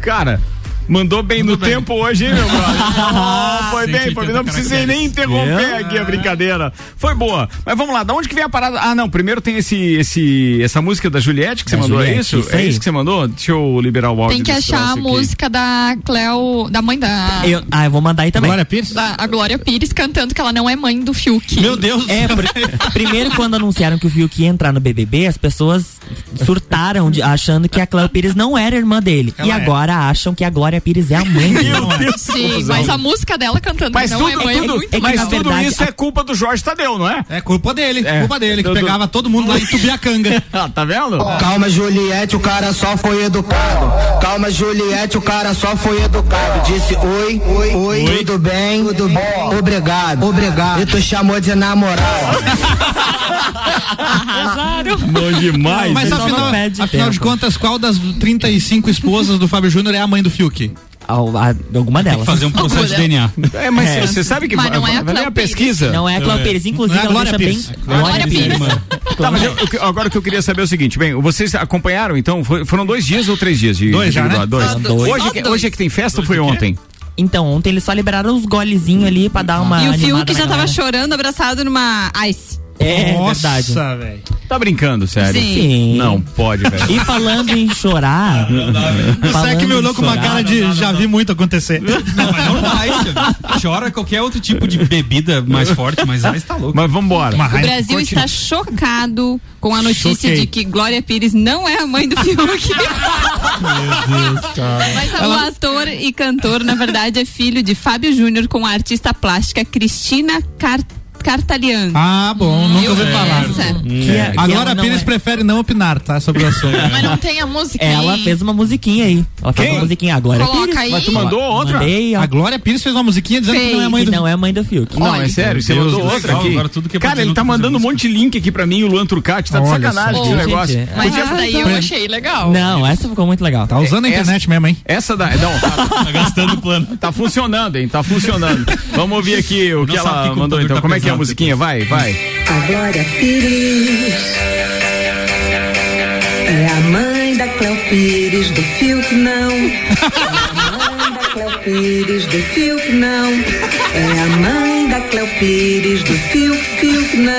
[SPEAKER 2] Cara, mandou bem no
[SPEAKER 3] bem.
[SPEAKER 2] tempo hoje, hein, meu brother? *laughs* Oh, foi bem, foi bem. Não
[SPEAKER 8] 180
[SPEAKER 2] precisei nem interromper aqui a brincadeira. Foi boa. Mas vamos lá, da onde que vem a parada? Ah, não, primeiro tem esse, esse, essa música da Juliette que você mandou, é
[SPEAKER 5] Juliette,
[SPEAKER 2] isso?
[SPEAKER 5] isso
[SPEAKER 2] é isso que você mandou? Deixa eu liberar o áudio.
[SPEAKER 7] Tem que
[SPEAKER 2] desse
[SPEAKER 7] achar a
[SPEAKER 2] aqui.
[SPEAKER 7] música da Cleo, da mãe da,
[SPEAKER 5] Eu, ah, eu vou mandar aí também.
[SPEAKER 3] Glória Pires?
[SPEAKER 7] da a Glória Pires cantando que ela não é mãe do Fiuk.
[SPEAKER 3] Meu Deus.
[SPEAKER 5] É, pr- primeiro quando anunciaram que o Fiuk ia entrar no BBB, as pessoas surtaram de- achando que a Cléo Pires não era irmã dele.
[SPEAKER 3] Ela
[SPEAKER 5] e
[SPEAKER 3] é.
[SPEAKER 5] agora acham que a Glória Pires é a mãe dele.
[SPEAKER 2] Meu Deus,
[SPEAKER 7] Sim, mas a música dela cantando
[SPEAKER 2] Mas
[SPEAKER 7] não
[SPEAKER 2] tudo,
[SPEAKER 7] é mãe é
[SPEAKER 2] tudo,
[SPEAKER 7] muito
[SPEAKER 5] É
[SPEAKER 2] mas tudo
[SPEAKER 5] verdade,
[SPEAKER 2] isso
[SPEAKER 5] a-
[SPEAKER 2] é culpa do Jorge Tadeu, não é?
[SPEAKER 3] É culpa dele,
[SPEAKER 2] É.
[SPEAKER 3] culpa dele, que
[SPEAKER 2] Tudo-
[SPEAKER 3] pegava todo mundo lá em Tubiacanga. *laughs*
[SPEAKER 2] Ah, tá vendo?
[SPEAKER 12] Calma, Juliette, o cara só foi educado. Calma, Juliette, o cara só foi educado. Disse oi, oi, oi, tudo bem, tudo bem, obrigado, obrigado. E tu chamou de namorado.
[SPEAKER 7] Arrasaram.
[SPEAKER 2] Bom demais.
[SPEAKER 3] Mas afinal, afinal de contas, qual das 35 esposas do Fábio Júnior é a mãe do Fiuk?
[SPEAKER 5] A- alguma
[SPEAKER 8] Tem
[SPEAKER 5] delas.
[SPEAKER 8] que fazer um processo de DNA.
[SPEAKER 2] É, mas
[SPEAKER 5] É.
[SPEAKER 2] você sabe que
[SPEAKER 7] Mas não
[SPEAKER 2] vai,
[SPEAKER 7] é a
[SPEAKER 2] vai pesquisa?
[SPEAKER 5] Não é a Cléo
[SPEAKER 8] É.
[SPEAKER 5] Pires, inclusive
[SPEAKER 3] Não é a
[SPEAKER 5] ela
[SPEAKER 3] Glória
[SPEAKER 5] deixa
[SPEAKER 3] Pires.
[SPEAKER 5] bem.
[SPEAKER 7] Glória Pires.
[SPEAKER 2] Tá, mas eu- eu agora o que eu queria saber é o seguinte, bem, vocês acompanharam então? Foi- foram dois dias ou três dias de
[SPEAKER 3] Dois já, né?
[SPEAKER 2] Brother?
[SPEAKER 7] Só
[SPEAKER 2] Dois.
[SPEAKER 7] dois.
[SPEAKER 2] Hoje, é que-
[SPEAKER 7] dois.
[SPEAKER 2] hoje é que tem festa ou foi
[SPEAKER 8] Dois do quê?
[SPEAKER 2] ontem?
[SPEAKER 5] Então, ontem eles só liberaram os golezinhos ali pra dar uma.
[SPEAKER 4] E o Fiuk já tava chorando abraçado numa ice.
[SPEAKER 5] É,
[SPEAKER 3] Nossa,
[SPEAKER 5] verdade.
[SPEAKER 3] velho.
[SPEAKER 2] Tá brincando, sério?
[SPEAKER 4] Sim.
[SPEAKER 5] Sim.
[SPEAKER 2] Não, pode, velho.
[SPEAKER 5] E falando em chorar. *laughs*
[SPEAKER 3] Você é que me olhou com uma cara de já vi muito acontecer.
[SPEAKER 8] Não, mas não dá isso. Chora qualquer outro tipo de bebida mais forte, mas aí tá louco.
[SPEAKER 2] Mas vambora.
[SPEAKER 3] Uma
[SPEAKER 4] O. Brasil está chocado com a notícia
[SPEAKER 3] Choquei.
[SPEAKER 4] de que Glória Pires não é a mãe do Fiuk. *laughs* Mas o ator e cantor, na verdade, é filho de Fábio Júnior com a artista plástica Cristina Car Cartalian.
[SPEAKER 3] Ah, bom, nunca ouvi falar.
[SPEAKER 4] Essa.
[SPEAKER 5] Que é- que
[SPEAKER 3] A Pires
[SPEAKER 5] é-
[SPEAKER 3] prefere não opinar, tá? Sobre o assunto.
[SPEAKER 7] Mas não tem a música
[SPEAKER 5] Ela
[SPEAKER 7] aí.
[SPEAKER 5] fez uma musiquinha aí. Ela fez
[SPEAKER 2] Quem?
[SPEAKER 5] uma musiquinha. A Glória
[SPEAKER 7] Coloca
[SPEAKER 5] Pires.
[SPEAKER 7] aí.
[SPEAKER 2] Mas tu mandou outra?
[SPEAKER 5] Mandei.
[SPEAKER 3] A Glória Pires fez uma musiquinha dizendo que não é mãe do
[SPEAKER 5] não é mãe do Fiuk.
[SPEAKER 2] Não, é sério, você mandou
[SPEAKER 8] do
[SPEAKER 2] outra aqui.
[SPEAKER 8] agora tudo que é
[SPEAKER 2] Cara, ele tá mandando um monte de link aqui pra mim, o Luan Turcati, tá de sacanagem esse negócio.
[SPEAKER 5] é.
[SPEAKER 7] Mas essa daí eu achei legal.
[SPEAKER 5] Não, essa ficou muito legal.
[SPEAKER 3] Tá usando a
[SPEAKER 2] Essa-
[SPEAKER 3] internet mesmo, hein?
[SPEAKER 2] Essa da. Não, tá, *laughs*
[SPEAKER 8] Tá gastando o plano.
[SPEAKER 2] tá funcionando, hein? Tá funcionando. Vamos ouvir aqui o que ela mandou então.
[SPEAKER 8] tá
[SPEAKER 2] Como é que é a musiquinha? Vai, vai.
[SPEAKER 13] A Glória Pires é a mãe da Cléo Pires do Fiuk não. É a mãe da Cléo Pires do Fiuk não. É a mãe da Cléo Pires do Fiuk Fiuk não.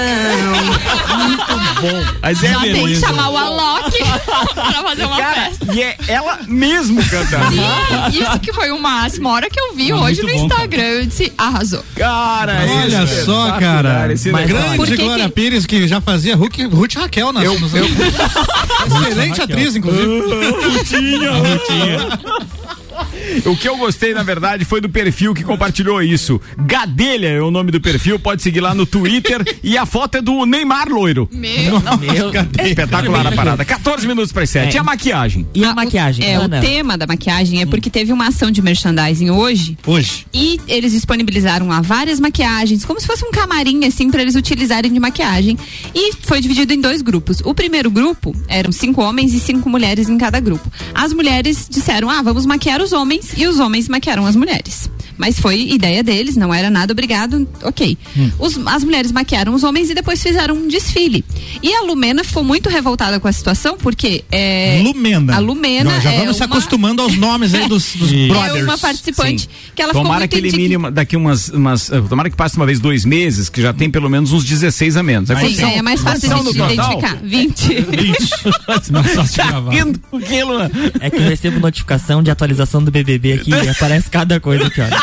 [SPEAKER 2] Mas é
[SPEAKER 7] Já tem que chamar o Alok *laughs* pra fazer uma festa.
[SPEAKER 2] E é ela mesmo cantando.
[SPEAKER 7] Sim, isso que foi o máximo. A hora que eu vi hoje no
[SPEAKER 8] muito bom,
[SPEAKER 7] Instagram, eu disse, arrasou.
[SPEAKER 2] Cara,
[SPEAKER 3] Olha
[SPEAKER 2] esse é
[SPEAKER 3] só, cara.
[SPEAKER 2] esse
[SPEAKER 3] Mas grande Glória
[SPEAKER 7] que-
[SPEAKER 3] Pires que já fazia Ruth, Ruth Raquel nas,
[SPEAKER 2] Eu-
[SPEAKER 3] nos-
[SPEAKER 2] eu- *laughs*
[SPEAKER 3] Excelente atriz, inclusive. *laughs*
[SPEAKER 2] O que eu gostei, na verdade, foi do perfil que compartilhou isso. Gadelha é o nome do perfil, pode seguir lá no Twitter. e a foto é do Neymar loiro.
[SPEAKER 7] Meu.
[SPEAKER 5] Meu,
[SPEAKER 2] Espetacular a parada. *laughs* 14 minutos para 7. E a maquiagem?
[SPEAKER 5] E a maquiagem?
[SPEAKER 4] É,
[SPEAKER 5] Ana?
[SPEAKER 4] o tema da maquiagem é porque teve uma ação de merchandising hoje
[SPEAKER 3] Hoje.
[SPEAKER 4] e eles disponibilizaram lá várias maquiagens, como se fosse um camarim, assim, para eles utilizarem de maquiagem. E foi dividido em dois grupos. O primeiro grupo eram cinco homens e cinco mulheres em cada grupo. As mulheres disseram, ah, vamos maquiar os homens, e os homens maquiaram as mulheres. Mas foi ideia deles, não era nada obrigado, ok. Os- as mulheres maquiaram os homens e depois fizeram um desfile. E a Lumena ficou muito revoltada com a situação, porque. É,
[SPEAKER 3] Lumena.
[SPEAKER 4] A Lumena.
[SPEAKER 3] Nós já
[SPEAKER 4] é
[SPEAKER 3] vamos se
[SPEAKER 4] uma-
[SPEAKER 3] acostumando aos nomes aí dos, dos
[SPEAKER 2] E-
[SPEAKER 3] brothers.
[SPEAKER 4] é uma participante
[SPEAKER 2] Sim.
[SPEAKER 4] que ela ficou
[SPEAKER 2] Tomara
[SPEAKER 4] muito
[SPEAKER 2] que elimine daqui umas, umas. eh, Tomara que passe uma vez dois meses, que já tem pelo menos uns 16 a menos.
[SPEAKER 4] Sim,
[SPEAKER 2] quantos são-
[SPEAKER 4] é mais fácil de identificar. 20. *laughs*
[SPEAKER 8] Não é fácil de
[SPEAKER 2] Tá
[SPEAKER 8] gravar.
[SPEAKER 5] É que eu recebo notificação de atualização do BBB aqui *laughs* e aparece cada coisa aqui, olha.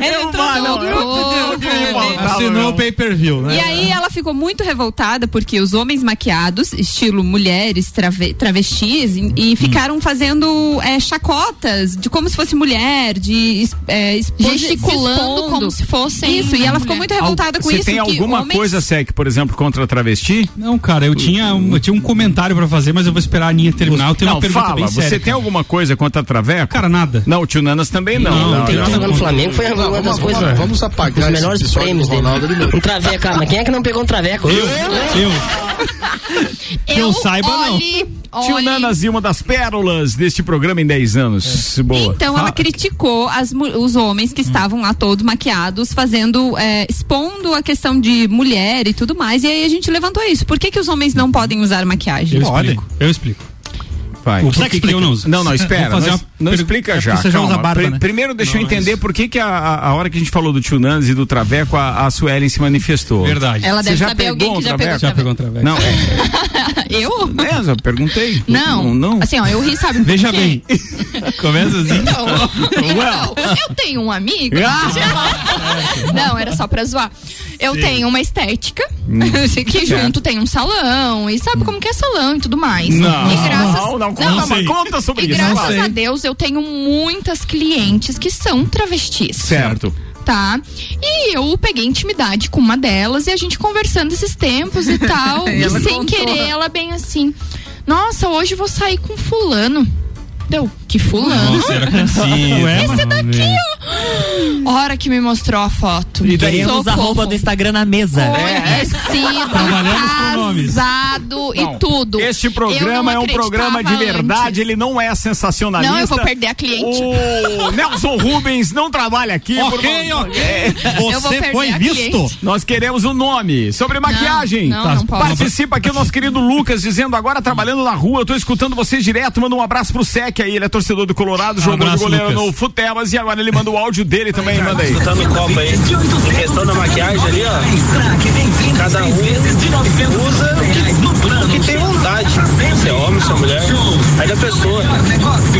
[SPEAKER 4] Ela entrou
[SPEAKER 2] Ah, não, eu
[SPEAKER 4] no
[SPEAKER 2] entendi o que faltava,
[SPEAKER 3] Assinou o pay-per-view, né?
[SPEAKER 4] E aí ela ficou muito revoltada porque os homens maquiados, estilo mulheres, trave- travestis, e, e ficaram fazendo é, chacotas de como se fosse mulher, de é,
[SPEAKER 7] Gesticulando como se fossem
[SPEAKER 4] Isso, e ela ficou muito revoltada com
[SPEAKER 2] Você
[SPEAKER 4] isso.
[SPEAKER 2] tem
[SPEAKER 4] que
[SPEAKER 2] alguma
[SPEAKER 4] homens-
[SPEAKER 2] coisa, Sec, por exemplo, contra travesti?
[SPEAKER 8] Não, cara, eu tinha, um- eu tinha um comentário pra fazer, mas eu vou esperar a Aninha terminar. Eu tenho
[SPEAKER 2] não,
[SPEAKER 8] uma pergunta
[SPEAKER 2] fala.
[SPEAKER 8] bem
[SPEAKER 2] Você
[SPEAKER 8] séria.
[SPEAKER 2] tem alguma coisa contra traveco?
[SPEAKER 8] Cara, nada.
[SPEAKER 2] Não, o tio Nanas também não.
[SPEAKER 8] Não,
[SPEAKER 2] não,
[SPEAKER 8] tem
[SPEAKER 2] não.
[SPEAKER 8] nada
[SPEAKER 15] jogando no Flamengo foi uma das coisas.
[SPEAKER 16] Vamos apagar
[SPEAKER 15] Os melhores prêmios
[SPEAKER 16] do Ronaldo
[SPEAKER 15] dele. Um traveco, ah, mas quem é que não pegou um traveco?
[SPEAKER 8] Eu, eu. Que eu saiba, não.
[SPEAKER 7] olhe,
[SPEAKER 2] Tio
[SPEAKER 7] olhe-
[SPEAKER 2] Nanas e uma das pérolas deste programa em 10 anos. Boa.
[SPEAKER 4] Então ela criticou as os homens que estavam lá todos maquiados, fazendo, é, expondo a questão de mulher e tudo mais. E aí a gente levantou isso. Por que, que os homens não podem usar maquiagem?
[SPEAKER 8] Eu explico. Eu explico.
[SPEAKER 2] Vai.
[SPEAKER 8] O que eu não uso?
[SPEAKER 2] Não, não, espera.
[SPEAKER 8] Vou fazer
[SPEAKER 2] não,
[SPEAKER 8] uma
[SPEAKER 2] não
[SPEAKER 8] per-
[SPEAKER 2] explica
[SPEAKER 8] é
[SPEAKER 2] já.
[SPEAKER 8] você já usa barba, né?
[SPEAKER 2] Primeiro, deixa eu
[SPEAKER 8] Não,
[SPEAKER 2] entender
[SPEAKER 8] mas-
[SPEAKER 2] por que, que a, a, hora que a gente falou do Tio Nanas e do Traveco, a, a Suelen se manifestou.
[SPEAKER 8] Verdade.
[SPEAKER 4] Ela
[SPEAKER 2] Você
[SPEAKER 4] deve
[SPEAKER 2] já
[SPEAKER 4] saber
[SPEAKER 2] pegou
[SPEAKER 4] alguém que
[SPEAKER 2] um
[SPEAKER 4] já
[SPEAKER 2] traveco?
[SPEAKER 8] Já pegou um traveco.
[SPEAKER 2] Não, é. *laughs*
[SPEAKER 7] Eu?
[SPEAKER 2] Beleza, eu perguntei.
[SPEAKER 7] Não.
[SPEAKER 2] não.
[SPEAKER 7] Assim, ó, eu ri, sabe?
[SPEAKER 8] Veja bem. *laughs* Começa assim.
[SPEAKER 7] Então, então, eu tenho um amigo. Não, era só pra zoar. Eu
[SPEAKER 8] Sim.
[SPEAKER 7] tenho uma estética *laughs* que
[SPEAKER 2] Certo.
[SPEAKER 7] junto tem um salão e sabe como que é salão e tudo mais.
[SPEAKER 2] Não,
[SPEAKER 7] e graças,
[SPEAKER 2] não, não, conta,
[SPEAKER 7] mas-
[SPEAKER 2] mas conta sobre
[SPEAKER 7] e
[SPEAKER 2] isso.
[SPEAKER 7] graças a Deus eu tenho muitas clientes que são travestis.
[SPEAKER 2] Certo.
[SPEAKER 7] Tá? E eu peguei intimidade com uma delas e a gente conversando esses tempos e tal. *laughs*
[SPEAKER 4] E
[SPEAKER 7] e sem
[SPEAKER 4] contou.
[SPEAKER 7] querer, ela bem assim: Nossa, hoje vou sair com fulano. Deu, que fulano?
[SPEAKER 8] Nossa, era conhecido. *laughs*
[SPEAKER 7] Esse daqui, ó. *gasps* Hora que me mostrou a foto.
[SPEAKER 5] E a roupa do Instagram na mesa.
[SPEAKER 7] Conhecido,
[SPEAKER 8] Trabalhamos com nomes.
[SPEAKER 7] casado
[SPEAKER 2] Não,
[SPEAKER 7] e tudo.
[SPEAKER 2] Este programa é
[SPEAKER 7] não
[SPEAKER 2] um programa de verdade,
[SPEAKER 7] antes.
[SPEAKER 2] ele não é sensacionalista.
[SPEAKER 7] Não, eu vou perder a cliente.
[SPEAKER 2] O *laughs* Nelson Rubens não trabalha aqui. por
[SPEAKER 3] Ok, ok.
[SPEAKER 2] É.
[SPEAKER 7] Eu vou
[SPEAKER 3] Você
[SPEAKER 7] perder
[SPEAKER 3] foi
[SPEAKER 7] a
[SPEAKER 3] visto.
[SPEAKER 7] cliente.
[SPEAKER 2] Nós queremos o nome. Sobre maquiagem.
[SPEAKER 7] não, não posso.
[SPEAKER 2] Participa aqui o nosso querido Lucas, dizendo agora trabalhando na rua, eu tô escutando vocês direto. Manda um abraço pro Sec aí, ele é torcedor do Colorado, jogou de
[SPEAKER 8] abraço,
[SPEAKER 2] goleiro
[SPEAKER 8] Lucas.
[SPEAKER 2] no Futelas e agora ele manda o áudio dele também, manda aí.
[SPEAKER 17] Escutando o copo aí. Em questão da maquiagem ali, ó. Cada um usa o que tem vontade. Se é homem, se é mulher. Aí da pessoa.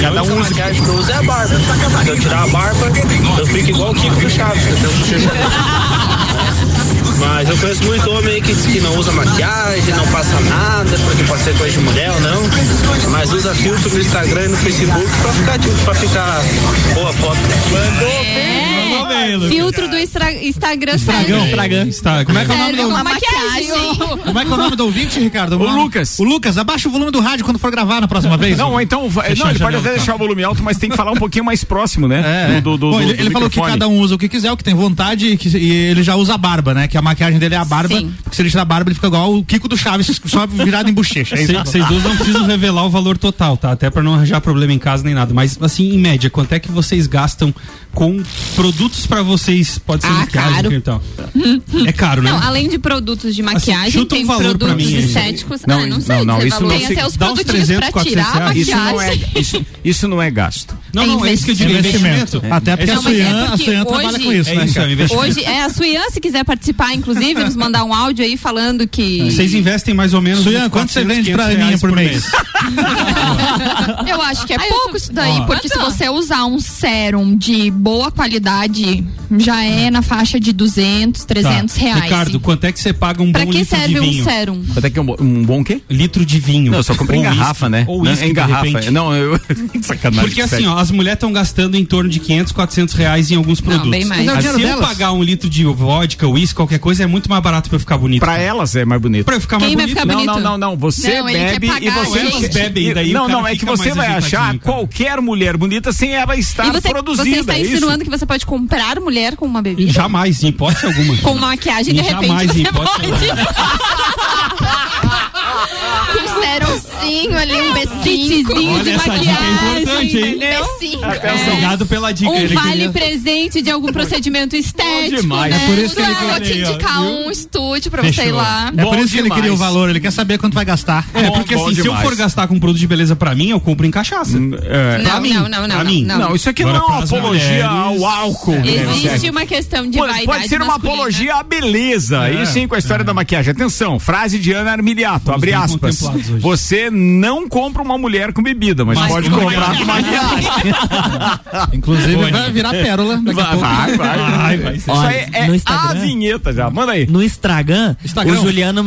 [SPEAKER 17] Cada um usa. A maquiagem que eu uso é a barba. *laughs* Se eu tirar a barba, eu fico igual o Kiko do Chaves. *laughs* Mas eu conheço muito homem que, que não usa maquiagem, não passa nada, porque pode ser coisa de mulher ou não. Mas usa filtro no Instagram e no Facebook pra ficar, tipo, pra ficar boa foto.
[SPEAKER 4] Mandou é. Mandou bem, Filtro do extra, Instagram.
[SPEAKER 3] Instagram, Instagram. Como é que é o nome do
[SPEAKER 4] maquiagem?
[SPEAKER 3] Como é que é o nome do ouvinte, Ricardo?
[SPEAKER 2] O, o Lucas.
[SPEAKER 3] O Lucas, abaixa o volume do rádio quando for gravar na próxima vez.
[SPEAKER 2] Não, ou
[SPEAKER 3] então.
[SPEAKER 2] Não, ele pode até
[SPEAKER 3] tá.
[SPEAKER 2] deixar o volume alto, mas tem que falar um pouquinho mais próximo, né?
[SPEAKER 3] É.
[SPEAKER 2] Do, é.
[SPEAKER 3] do,
[SPEAKER 2] do,
[SPEAKER 3] Bom,
[SPEAKER 2] ele,
[SPEAKER 3] ele falou que cada um usa o que quiser, o que tem vontade, que, e ele já usa a barba, né? Que é a maquiagem dele é a barba.
[SPEAKER 4] Sim.
[SPEAKER 3] Porque se ele tira a barba, ele fica igual o Kiko do Chaves, *laughs* só virado em bochecha. É
[SPEAKER 8] Vocês duas não precisam revelar o valor total, tá? Até pra não arranjar problema em casa nem nada. Mas, assim, em média, quanto é que vocês gastam com produtos pra vocês? Pode ser
[SPEAKER 4] ah,
[SPEAKER 8] maquiagem, então. *laughs* É caro, né?
[SPEAKER 4] Não, além de produtos de assim,
[SPEAKER 8] maquiagem, assim,
[SPEAKER 4] tem
[SPEAKER 8] um
[SPEAKER 4] produtos
[SPEAKER 8] mim,
[SPEAKER 4] estéticos.
[SPEAKER 2] Não,
[SPEAKER 4] ah, não sei.
[SPEAKER 2] Não,
[SPEAKER 4] não,
[SPEAKER 2] isso não,
[SPEAKER 7] tem até os
[SPEAKER 8] produtos uns
[SPEAKER 7] tirar
[SPEAKER 8] 400.
[SPEAKER 2] Isso não, é, isso, isso não é gasto.
[SPEAKER 8] Não, é não, é isso que eu digo, é investimento.
[SPEAKER 3] Até porque
[SPEAKER 4] não,
[SPEAKER 3] a Suyan, é trabalha com isso, né?
[SPEAKER 8] É isso, é
[SPEAKER 4] Hoje, é, a Suyan, se quiser participar inclusive, nos mandar um áudio aí falando que.
[SPEAKER 8] Vocês investem mais ou menos. Suian,
[SPEAKER 3] quanto você vende pra
[SPEAKER 8] mim
[SPEAKER 3] por mês? mês? *laughs*
[SPEAKER 7] eu acho que é pouco
[SPEAKER 4] tô...
[SPEAKER 7] isso daí,
[SPEAKER 3] ah.
[SPEAKER 7] porque se você usar um sérum de boa qualidade, já é, é. na faixa de 200, 300
[SPEAKER 8] tá.
[SPEAKER 7] reais.
[SPEAKER 8] Ricardo, quanto é que você paga um
[SPEAKER 4] pra
[SPEAKER 8] bom litro de vinho?
[SPEAKER 4] Pra que serve um sérum?
[SPEAKER 2] Quanto é que é um, um bom quê?
[SPEAKER 8] Litro de vinho.
[SPEAKER 2] Não, eu só comprei em garrafa, né?
[SPEAKER 8] Ou isso
[SPEAKER 2] em garrafa. Não, eu... *laughs* Sacanagem.
[SPEAKER 8] Porque assim, ó, as mulheres estão gastando em torno de 500, 400 reais em alguns produtos.
[SPEAKER 4] Não, bem mais.
[SPEAKER 3] Mas é ah,
[SPEAKER 8] se
[SPEAKER 3] delas?
[SPEAKER 8] eu pagar um litro de vodka, uísque, qualquer coisa, é muito mais barato pra eu ficar bonito.
[SPEAKER 2] Pra elas é mais bonito.
[SPEAKER 8] Pra eu ficar
[SPEAKER 4] Quem
[SPEAKER 8] mais bonito.
[SPEAKER 4] Ficar bonito?
[SPEAKER 2] Não, não, não,
[SPEAKER 7] não. Você não,
[SPEAKER 2] bebe e você
[SPEAKER 8] daí
[SPEAKER 2] Não, não, é que você vai achar qualquer mulher bonita sem ela estar
[SPEAKER 4] você,
[SPEAKER 2] produzida.
[SPEAKER 4] Você está
[SPEAKER 2] é
[SPEAKER 4] insinuando que você pode comprar mulher com uma bebida?
[SPEAKER 8] Jamais, em hipótese alguma.
[SPEAKER 4] Com maquiagem, de repente,
[SPEAKER 8] jamais,
[SPEAKER 4] você pode. *laughs*
[SPEAKER 7] becinho ali, um
[SPEAKER 4] é
[SPEAKER 8] becinho.
[SPEAKER 4] de
[SPEAKER 8] maquiagem dica é importante, hein? Pela dica.
[SPEAKER 4] Um vale-presente de algum procedimento estético,
[SPEAKER 2] demais.
[SPEAKER 4] né?
[SPEAKER 3] É por isso que ele
[SPEAKER 7] eu vou te indicar um estúdio pra você ir lá.
[SPEAKER 3] É por isso que ele queria o valor, ele quer saber quanto vai gastar.
[SPEAKER 8] É, porque assim, se eu for gastar com um produto de beleza pra mim, eu compro em cachaça.
[SPEAKER 2] Hum, é.
[SPEAKER 4] Não, não, não, não. Não,
[SPEAKER 2] isso aqui não é uma apologia ao álcool. É
[SPEAKER 4] Existe uma questão de vaidade
[SPEAKER 2] Pode ser uma apologia à beleza. isso sim, com a história da maquiagem. Atenção, frase de Ana Armiliato, abre aspas. Você não compra uma mulher com bebida, mas,
[SPEAKER 8] mas
[SPEAKER 2] pode comprar com maquiagem. *laughs*
[SPEAKER 3] Inclusive vai virar pérola daqui
[SPEAKER 2] vai, a
[SPEAKER 3] pouco.
[SPEAKER 2] Vai, vai,
[SPEAKER 8] vai. vai.
[SPEAKER 2] Isso
[SPEAKER 5] Olha,
[SPEAKER 2] aí é a vinheta já. Manda aí.
[SPEAKER 5] No Instagram,
[SPEAKER 3] Instagram.
[SPEAKER 5] o Juliano...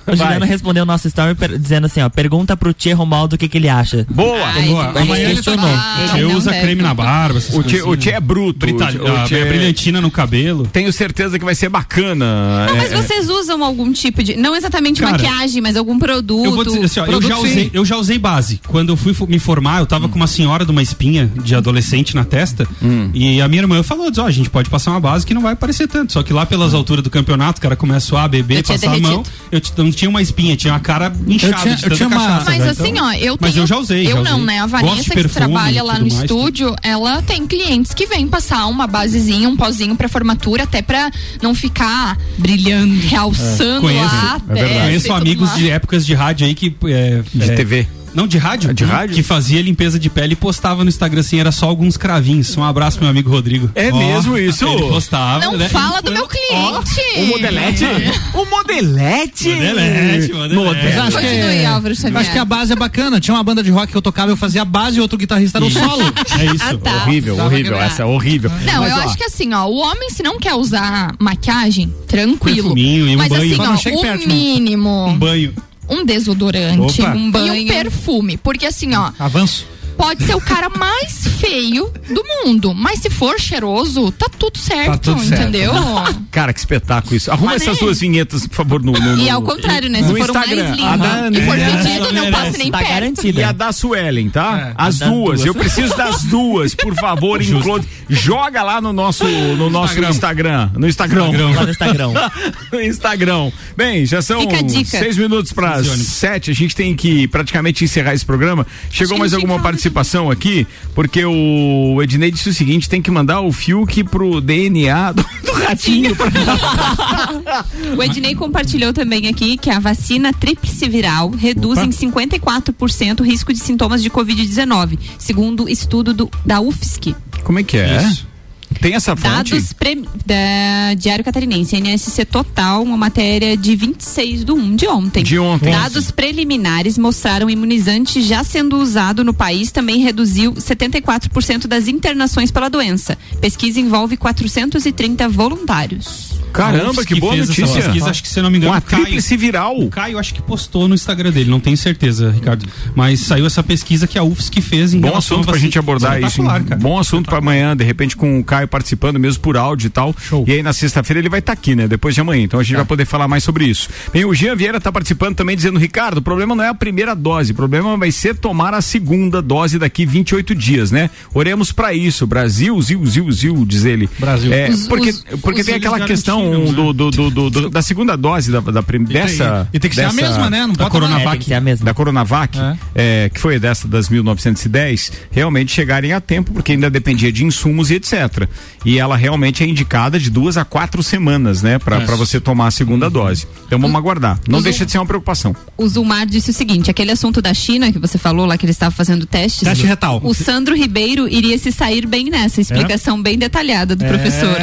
[SPEAKER 5] *laughs* O Juliano respondeu o nosso story dizendo assim, ó, pergunta pro Tchê Romaldo o que, que ele acha.
[SPEAKER 2] Boa!
[SPEAKER 4] Ai,
[SPEAKER 8] boa. Amanhã ele
[SPEAKER 5] questionou.
[SPEAKER 4] Tá...
[SPEAKER 8] Ah,
[SPEAKER 4] tchê
[SPEAKER 8] usa creme na barba, essas
[SPEAKER 2] o tchê, o né? é bruto.
[SPEAKER 8] Brita,
[SPEAKER 2] o tchê...
[SPEAKER 8] brilhantina no cabelo.
[SPEAKER 2] Tenho certeza que vai ser bacana.
[SPEAKER 4] Não,
[SPEAKER 2] é...
[SPEAKER 4] mas vocês usam algum tipo de, não exatamente
[SPEAKER 8] Cara,
[SPEAKER 4] maquiagem, mas algum produto?
[SPEAKER 8] Eu, vou dizer assim, ó,
[SPEAKER 4] produto
[SPEAKER 8] eu,
[SPEAKER 4] já
[SPEAKER 8] usei, eu já usei base. Quando eu fui me formar, eu tava hum. com uma senhora de uma espinha de adolescente na testa hum. e a minha irmã falou, ó, oh, a gente pode passar uma base que não vai aparecer tanto. Só que lá pelas hum. alturas do campeonato, o cara começa a suar, beber, passar a mão. Eu te não tinha uma espinha, tinha uma cara inchada eu
[SPEAKER 3] tinha,
[SPEAKER 8] de tanta
[SPEAKER 3] eu tinha
[SPEAKER 8] cachaça.
[SPEAKER 7] Mas
[SPEAKER 8] né?
[SPEAKER 7] assim,
[SPEAKER 8] então,
[SPEAKER 7] ó, eu
[SPEAKER 8] Mas eu já usei.
[SPEAKER 7] Eu
[SPEAKER 8] já usei.
[SPEAKER 7] não, né? A Vanessa
[SPEAKER 8] perfume,
[SPEAKER 7] que
[SPEAKER 8] trabalha
[SPEAKER 7] lá no
[SPEAKER 8] mais, tá?
[SPEAKER 7] estúdio, tudo. ela tem clientes que vêm passar uma basezinha, um pozinho pra formatura, até pra não ficar brilhando, realçando é.
[SPEAKER 8] Conheço,
[SPEAKER 7] lá.
[SPEAKER 2] É
[SPEAKER 8] conheço amigos de épocas de rádio aí que. É,
[SPEAKER 2] de
[SPEAKER 8] é,
[SPEAKER 2] TV
[SPEAKER 8] não, de rádio.
[SPEAKER 2] É de hum. rádio?
[SPEAKER 8] Que fazia limpeza de pele e postava no Instagram assim, era só alguns cravinhos. Um abraço meu amigo Rodrigo.
[SPEAKER 2] É
[SPEAKER 8] oh,
[SPEAKER 2] mesmo isso?
[SPEAKER 8] Ele postava.
[SPEAKER 7] Não
[SPEAKER 8] né?
[SPEAKER 7] fala do meu cliente.
[SPEAKER 2] Oh, o modelete? É. o modelete?
[SPEAKER 8] Modelete, modelete.
[SPEAKER 3] modelete. Acho, que,
[SPEAKER 4] Continue, Álvaro
[SPEAKER 3] acho que a base é bacana. Tinha uma banda de rock que eu tocava, eu fazia a base e outro guitarrista era o solo. *laughs*
[SPEAKER 8] É isso.
[SPEAKER 4] Ah, tá.
[SPEAKER 2] Horrível,
[SPEAKER 3] Só
[SPEAKER 2] horrível. Essa é horrível. É.
[SPEAKER 7] Não,
[SPEAKER 2] mas,
[SPEAKER 7] eu
[SPEAKER 2] ó.
[SPEAKER 7] acho que assim, ó, o homem se não quer usar maquiagem, tranquilo.
[SPEAKER 8] Um e um
[SPEAKER 7] mas
[SPEAKER 8] banho.
[SPEAKER 7] assim, ó, o
[SPEAKER 3] perto, né?
[SPEAKER 7] mínimo.
[SPEAKER 8] Um banho
[SPEAKER 7] um desodorante,
[SPEAKER 8] Opa.
[SPEAKER 7] um banho e um perfume. Porque assim, ó.
[SPEAKER 3] Avanço.
[SPEAKER 7] Pode ser o cara mais feio do mundo, mas se for cheiroso, tá tudo certo,
[SPEAKER 3] tá tudo
[SPEAKER 7] entendeu? Certo. *laughs*
[SPEAKER 2] cara, que espetáculo isso. Arruma
[SPEAKER 7] mas
[SPEAKER 2] essas
[SPEAKER 7] é.
[SPEAKER 2] duas vinhetas, por favor, no, no, no E
[SPEAKER 4] ao contrário, né? Se for Instagram, mais lindo
[SPEAKER 7] e for pedido, não passa nem
[SPEAKER 5] tá
[SPEAKER 7] perto.
[SPEAKER 5] Garantida.
[SPEAKER 2] E a da Suelen, tá?
[SPEAKER 3] É,
[SPEAKER 2] as duas.
[SPEAKER 5] duas.
[SPEAKER 2] Eu preciso das duas, por favor, *laughs* inclui. Joga lá no nosso, no nosso Instagram. Instagram. No Instagram.
[SPEAKER 5] Instagram. Instagram. *laughs*
[SPEAKER 2] no Instagram. Bem, já são seis minutos para sete. A gente tem que praticamente encerrar esse programa. Chegou mais alguma
[SPEAKER 7] participação?
[SPEAKER 2] participação aqui, porque o Ednei disse o seguinte: tem que mandar o Fiuk pro DNA do, do ratinho. *laughs*
[SPEAKER 4] o Ednei compartilhou também aqui que a vacina tríplice viral reduz
[SPEAKER 2] Opa.
[SPEAKER 4] em 54% o risco de sintomas de Covid-19, segundo estudo do, da UFSC.
[SPEAKER 2] Como é que é?
[SPEAKER 8] Isso.
[SPEAKER 2] Tem essa fonte?
[SPEAKER 4] Dados pre... da Diário Catarinense, NSC Total, uma matéria de 26 do 1 de ontem.
[SPEAKER 2] De ontem.
[SPEAKER 4] Dados preliminares mostraram imunizante já sendo usado no país também reduziu 74% das internações pela doença. Pesquisa envolve 430 voluntários.
[SPEAKER 2] Caramba,
[SPEAKER 8] que,
[SPEAKER 2] que boa notícia.
[SPEAKER 8] Pesquisa, acho que, se não me engano, uma
[SPEAKER 2] tríplice viral.
[SPEAKER 8] O Caio acho que postou no Instagram dele, não tenho certeza, Ricardo. Mas saiu essa pesquisa que a UFSC fez em
[SPEAKER 2] Bom assunto pra gente abordar isso. Bom assunto para amanhã, de repente com o Caio participando mesmo por áudio e tal. E aí na sexta-feira ele vai estar aqui, né? Depois de amanhã. Então a gente vai poder falar mais sobre isso. Bem, o Jean Vieira tá participando também dizendo, Ricardo, o problema não é a primeira dose, o problema vai ser tomar a segunda dose daqui 28 dias, né? Oremos pra isso. Brasil, zil, zil, zil, diz ele.
[SPEAKER 8] Brasil.
[SPEAKER 2] É,
[SPEAKER 8] Os-
[SPEAKER 2] porque
[SPEAKER 8] os-
[SPEAKER 2] porque
[SPEAKER 8] os
[SPEAKER 2] tem aquela questão
[SPEAKER 8] né?
[SPEAKER 2] do, do, do, do- do- da segunda dose da, da prim- dessa.
[SPEAKER 3] e tem que ser a
[SPEAKER 2] dessa-
[SPEAKER 3] mesma, né? Não
[SPEAKER 2] da Coronavac.
[SPEAKER 3] É, tem que ser a
[SPEAKER 5] mesma.
[SPEAKER 2] Da Coronavac, é, que foi dessa das 1910, realmente chegarem a tempo, porque ainda dependia de insumos e etc. E ela realmente é indicada de duas a quatro semanas, né? Pra você tomar a segunda dose. Então vamos aguardar. Não
[SPEAKER 4] Os-
[SPEAKER 2] deixa de ser uma preocupação.
[SPEAKER 4] O Zulmar disse o seguinte: aquele assunto da China que você falou lá que ele estava fazendo testes.
[SPEAKER 3] Teste retal.
[SPEAKER 4] O Sandro Ribeiro iria se sair bem nessa. Explicação bem detalhada do
[SPEAKER 3] É.
[SPEAKER 4] professor.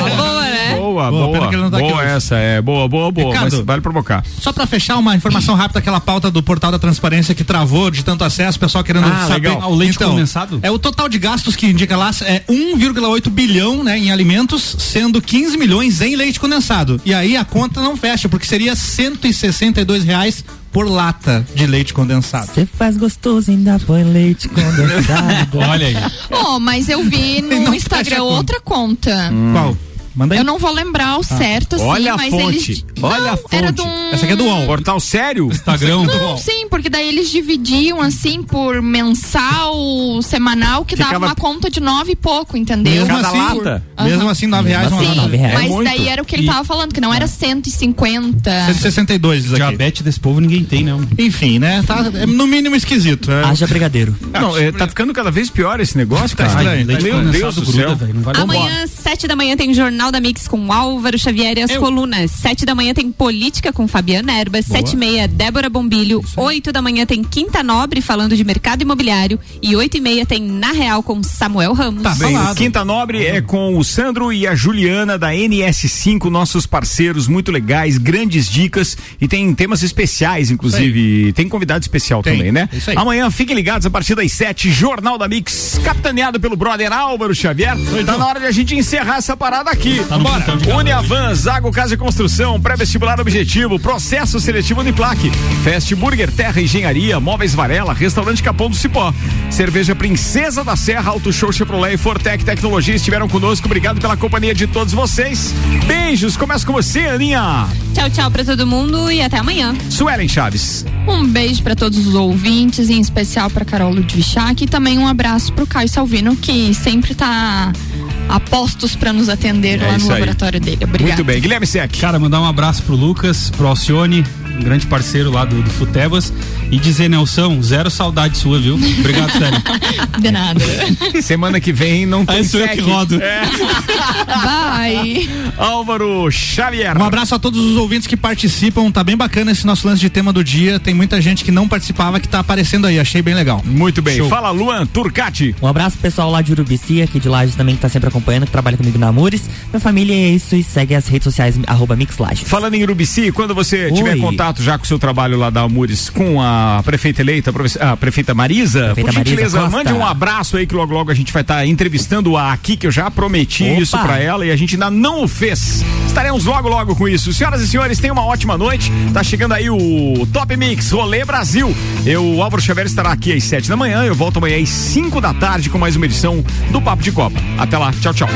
[SPEAKER 4] Uma boa,
[SPEAKER 2] Boa,
[SPEAKER 3] Boa, pena
[SPEAKER 2] boa.
[SPEAKER 3] que ele não tá aqui
[SPEAKER 2] boa
[SPEAKER 3] hoje.
[SPEAKER 2] essa, é. Boa, boa, boa.
[SPEAKER 3] Ricardo.
[SPEAKER 2] mas vale provocar.
[SPEAKER 3] Só pra fechar uma informação rápida, aquela pauta do portal da transparência que travou de tanto acesso, o pessoal querendo
[SPEAKER 8] Ah,
[SPEAKER 3] saber.
[SPEAKER 8] legal. O leite
[SPEAKER 3] então,
[SPEAKER 8] condensado?
[SPEAKER 3] É o total de gastos que indica lá é 1,8 bilhão, né, em alimentos, sendo 15 milhões em leite condensado. E aí a conta não fecha, porque seria 162 reais por lata de leite condensado.
[SPEAKER 5] Você faz gostoso, ainda põe leite condensado. *laughs*
[SPEAKER 8] Olha aí.
[SPEAKER 7] Oh, mas eu vi no Instagram
[SPEAKER 3] conta.
[SPEAKER 7] outra conta.
[SPEAKER 3] Qual? Manda aí.
[SPEAKER 7] Eu não vou lembrar o certo, assim,
[SPEAKER 2] Olha a
[SPEAKER 7] mas
[SPEAKER 2] fonte.
[SPEAKER 7] eles.
[SPEAKER 2] Olha
[SPEAKER 7] não,
[SPEAKER 2] a fonte.
[SPEAKER 7] Era de um...
[SPEAKER 3] Essa aqui é do UOL.
[SPEAKER 2] Portal sério?
[SPEAKER 8] Instagram.
[SPEAKER 7] Não, sim, porque daí eles dividiam assim por mensal, semanal, que dava
[SPEAKER 2] Ficava-
[SPEAKER 7] uma conta de nove e pouco, entendeu?
[SPEAKER 3] Mesmo
[SPEAKER 2] Cada
[SPEAKER 3] assim,
[SPEAKER 2] lata?
[SPEAKER 3] mesmo assim, 9 reais
[SPEAKER 7] Sim,
[SPEAKER 5] nove reais.
[SPEAKER 7] mas
[SPEAKER 2] É
[SPEAKER 7] daí era o que ele
[SPEAKER 8] E-
[SPEAKER 7] tava falando, que não era 150.
[SPEAKER 3] 162 diz aqui.
[SPEAKER 8] Diabetes desse povo ninguém tem, não.
[SPEAKER 3] Enfim, né? Tá, é no mínimo esquisito. É.
[SPEAKER 5] Haja brigadeiro.
[SPEAKER 2] Não, é, tá ficando cada vez pior esse negócio, cara.
[SPEAKER 3] estranho, tá
[SPEAKER 2] Meu
[SPEAKER 8] estranho.
[SPEAKER 2] Deus do
[SPEAKER 8] Gruda,
[SPEAKER 2] céu.
[SPEAKER 8] não vale
[SPEAKER 4] Amanhã, sete da manhã, tem Jornal da Mix com Álvaro Xavier e as
[SPEAKER 3] Eu.
[SPEAKER 4] colunas. Sete da manhã tem Política com Fabiana Erbas. Sete e meia, Débora Bombilho. Oito da manhã tem Quinta Nobre falando de mercado imobiliário. E oito e meia tem Na Real com Samuel Ramos.
[SPEAKER 3] Tá.
[SPEAKER 2] Bem,
[SPEAKER 3] Falado.
[SPEAKER 2] Quinta Nobre é com o Sandro e a Juliana da NS5, nossos parceiros muito legais, grandes dicas e tem temas especiais, inclusive. Tem convidado especial
[SPEAKER 3] Tem.
[SPEAKER 2] também, né?
[SPEAKER 3] Isso aí.
[SPEAKER 2] Amanhã fiquem ligados a partir das 7, Jornal da Mix, capitaneado pelo brother Álvaro Xavier. Tá na hora de a gente encerrar essa parada aqui.
[SPEAKER 8] Tá no
[SPEAKER 2] Bora. Uniavan, Zago Casa e Construção, pré-vestibular objetivo, processo seletivo Uniplaque, Fast Burger, Terra Engenharia, Móveis Varela, Restaurante Capão do Cipó, Cerveja Princesa da Serra, Auto Show Chevrolet e Fortec Tecnologia estiveram conosco. Obrigado pela companhia de todos vocês. Beijos. Começa com você, Aninha.
[SPEAKER 4] Tchau, tchau pra todo mundo e até amanhã.
[SPEAKER 2] Suelen Chaves.
[SPEAKER 7] Um beijo pra todos os ouvintes, em especial pra Carol Ludvichak e também um abraço pro Caio Salvino, que sempre tá a postos pra nos atender
[SPEAKER 2] É
[SPEAKER 7] lá no
[SPEAKER 2] isso aí.
[SPEAKER 7] laboratório dele. Obrigado.
[SPEAKER 2] Muito bem. Guilherme Sec.
[SPEAKER 8] Cara, mandar um abraço pro Lucas, pro Alcione, um grande parceiro lá do, do Futebas. E dizer, Nelson, zero saudade sua, viu? Obrigado, sério. *laughs*
[SPEAKER 7] De nada.
[SPEAKER 2] Semana que vem não tem
[SPEAKER 8] Aí sou eu que rodo.
[SPEAKER 2] É.
[SPEAKER 7] Bye.
[SPEAKER 2] Álvaro Xavier.
[SPEAKER 3] Um abraço a todos os ouvintes que participam. Tá bem bacana esse nosso lance de tema do dia. Tem muita gente que não participava que tá aparecendo aí. Achei bem legal.
[SPEAKER 2] Muito bem.
[SPEAKER 3] Show.
[SPEAKER 2] Fala, Luan Turcati.
[SPEAKER 5] Um abraço pro pessoal lá de Urubici, aqui de Lages também, que tá sempre acompanhando, que trabalha comigo na Amores. Minha família é isso e segue as redes sociais, arroba Mixlages.
[SPEAKER 2] Falando em Urubici, quando você tiver
[SPEAKER 5] Oi.
[SPEAKER 2] contato já com o seu trabalho lá da Amures com a prefeita eleita, a a prefeita Marisa,
[SPEAKER 5] Prefeita
[SPEAKER 2] por
[SPEAKER 5] Marisa
[SPEAKER 2] gentileza,
[SPEAKER 5] Costa.
[SPEAKER 2] mande um abraço aí que logo logo a gente vai estar entrevistando-a aqui, que eu já prometi
[SPEAKER 5] Opa.
[SPEAKER 2] isso pra ela e a gente ainda não o fez. Estaremos logo logo com isso. Senhoras e senhores, tenham uma ótima noite. Tá chegando aí o Top Mix Rolê Brasil. Eu, o Álvaro Xavier, estará aqui às sete da manhã. Eu volto amanhã às cinco da tarde com mais uma edição do Papo de Copa. Até lá. Tchau, tchau.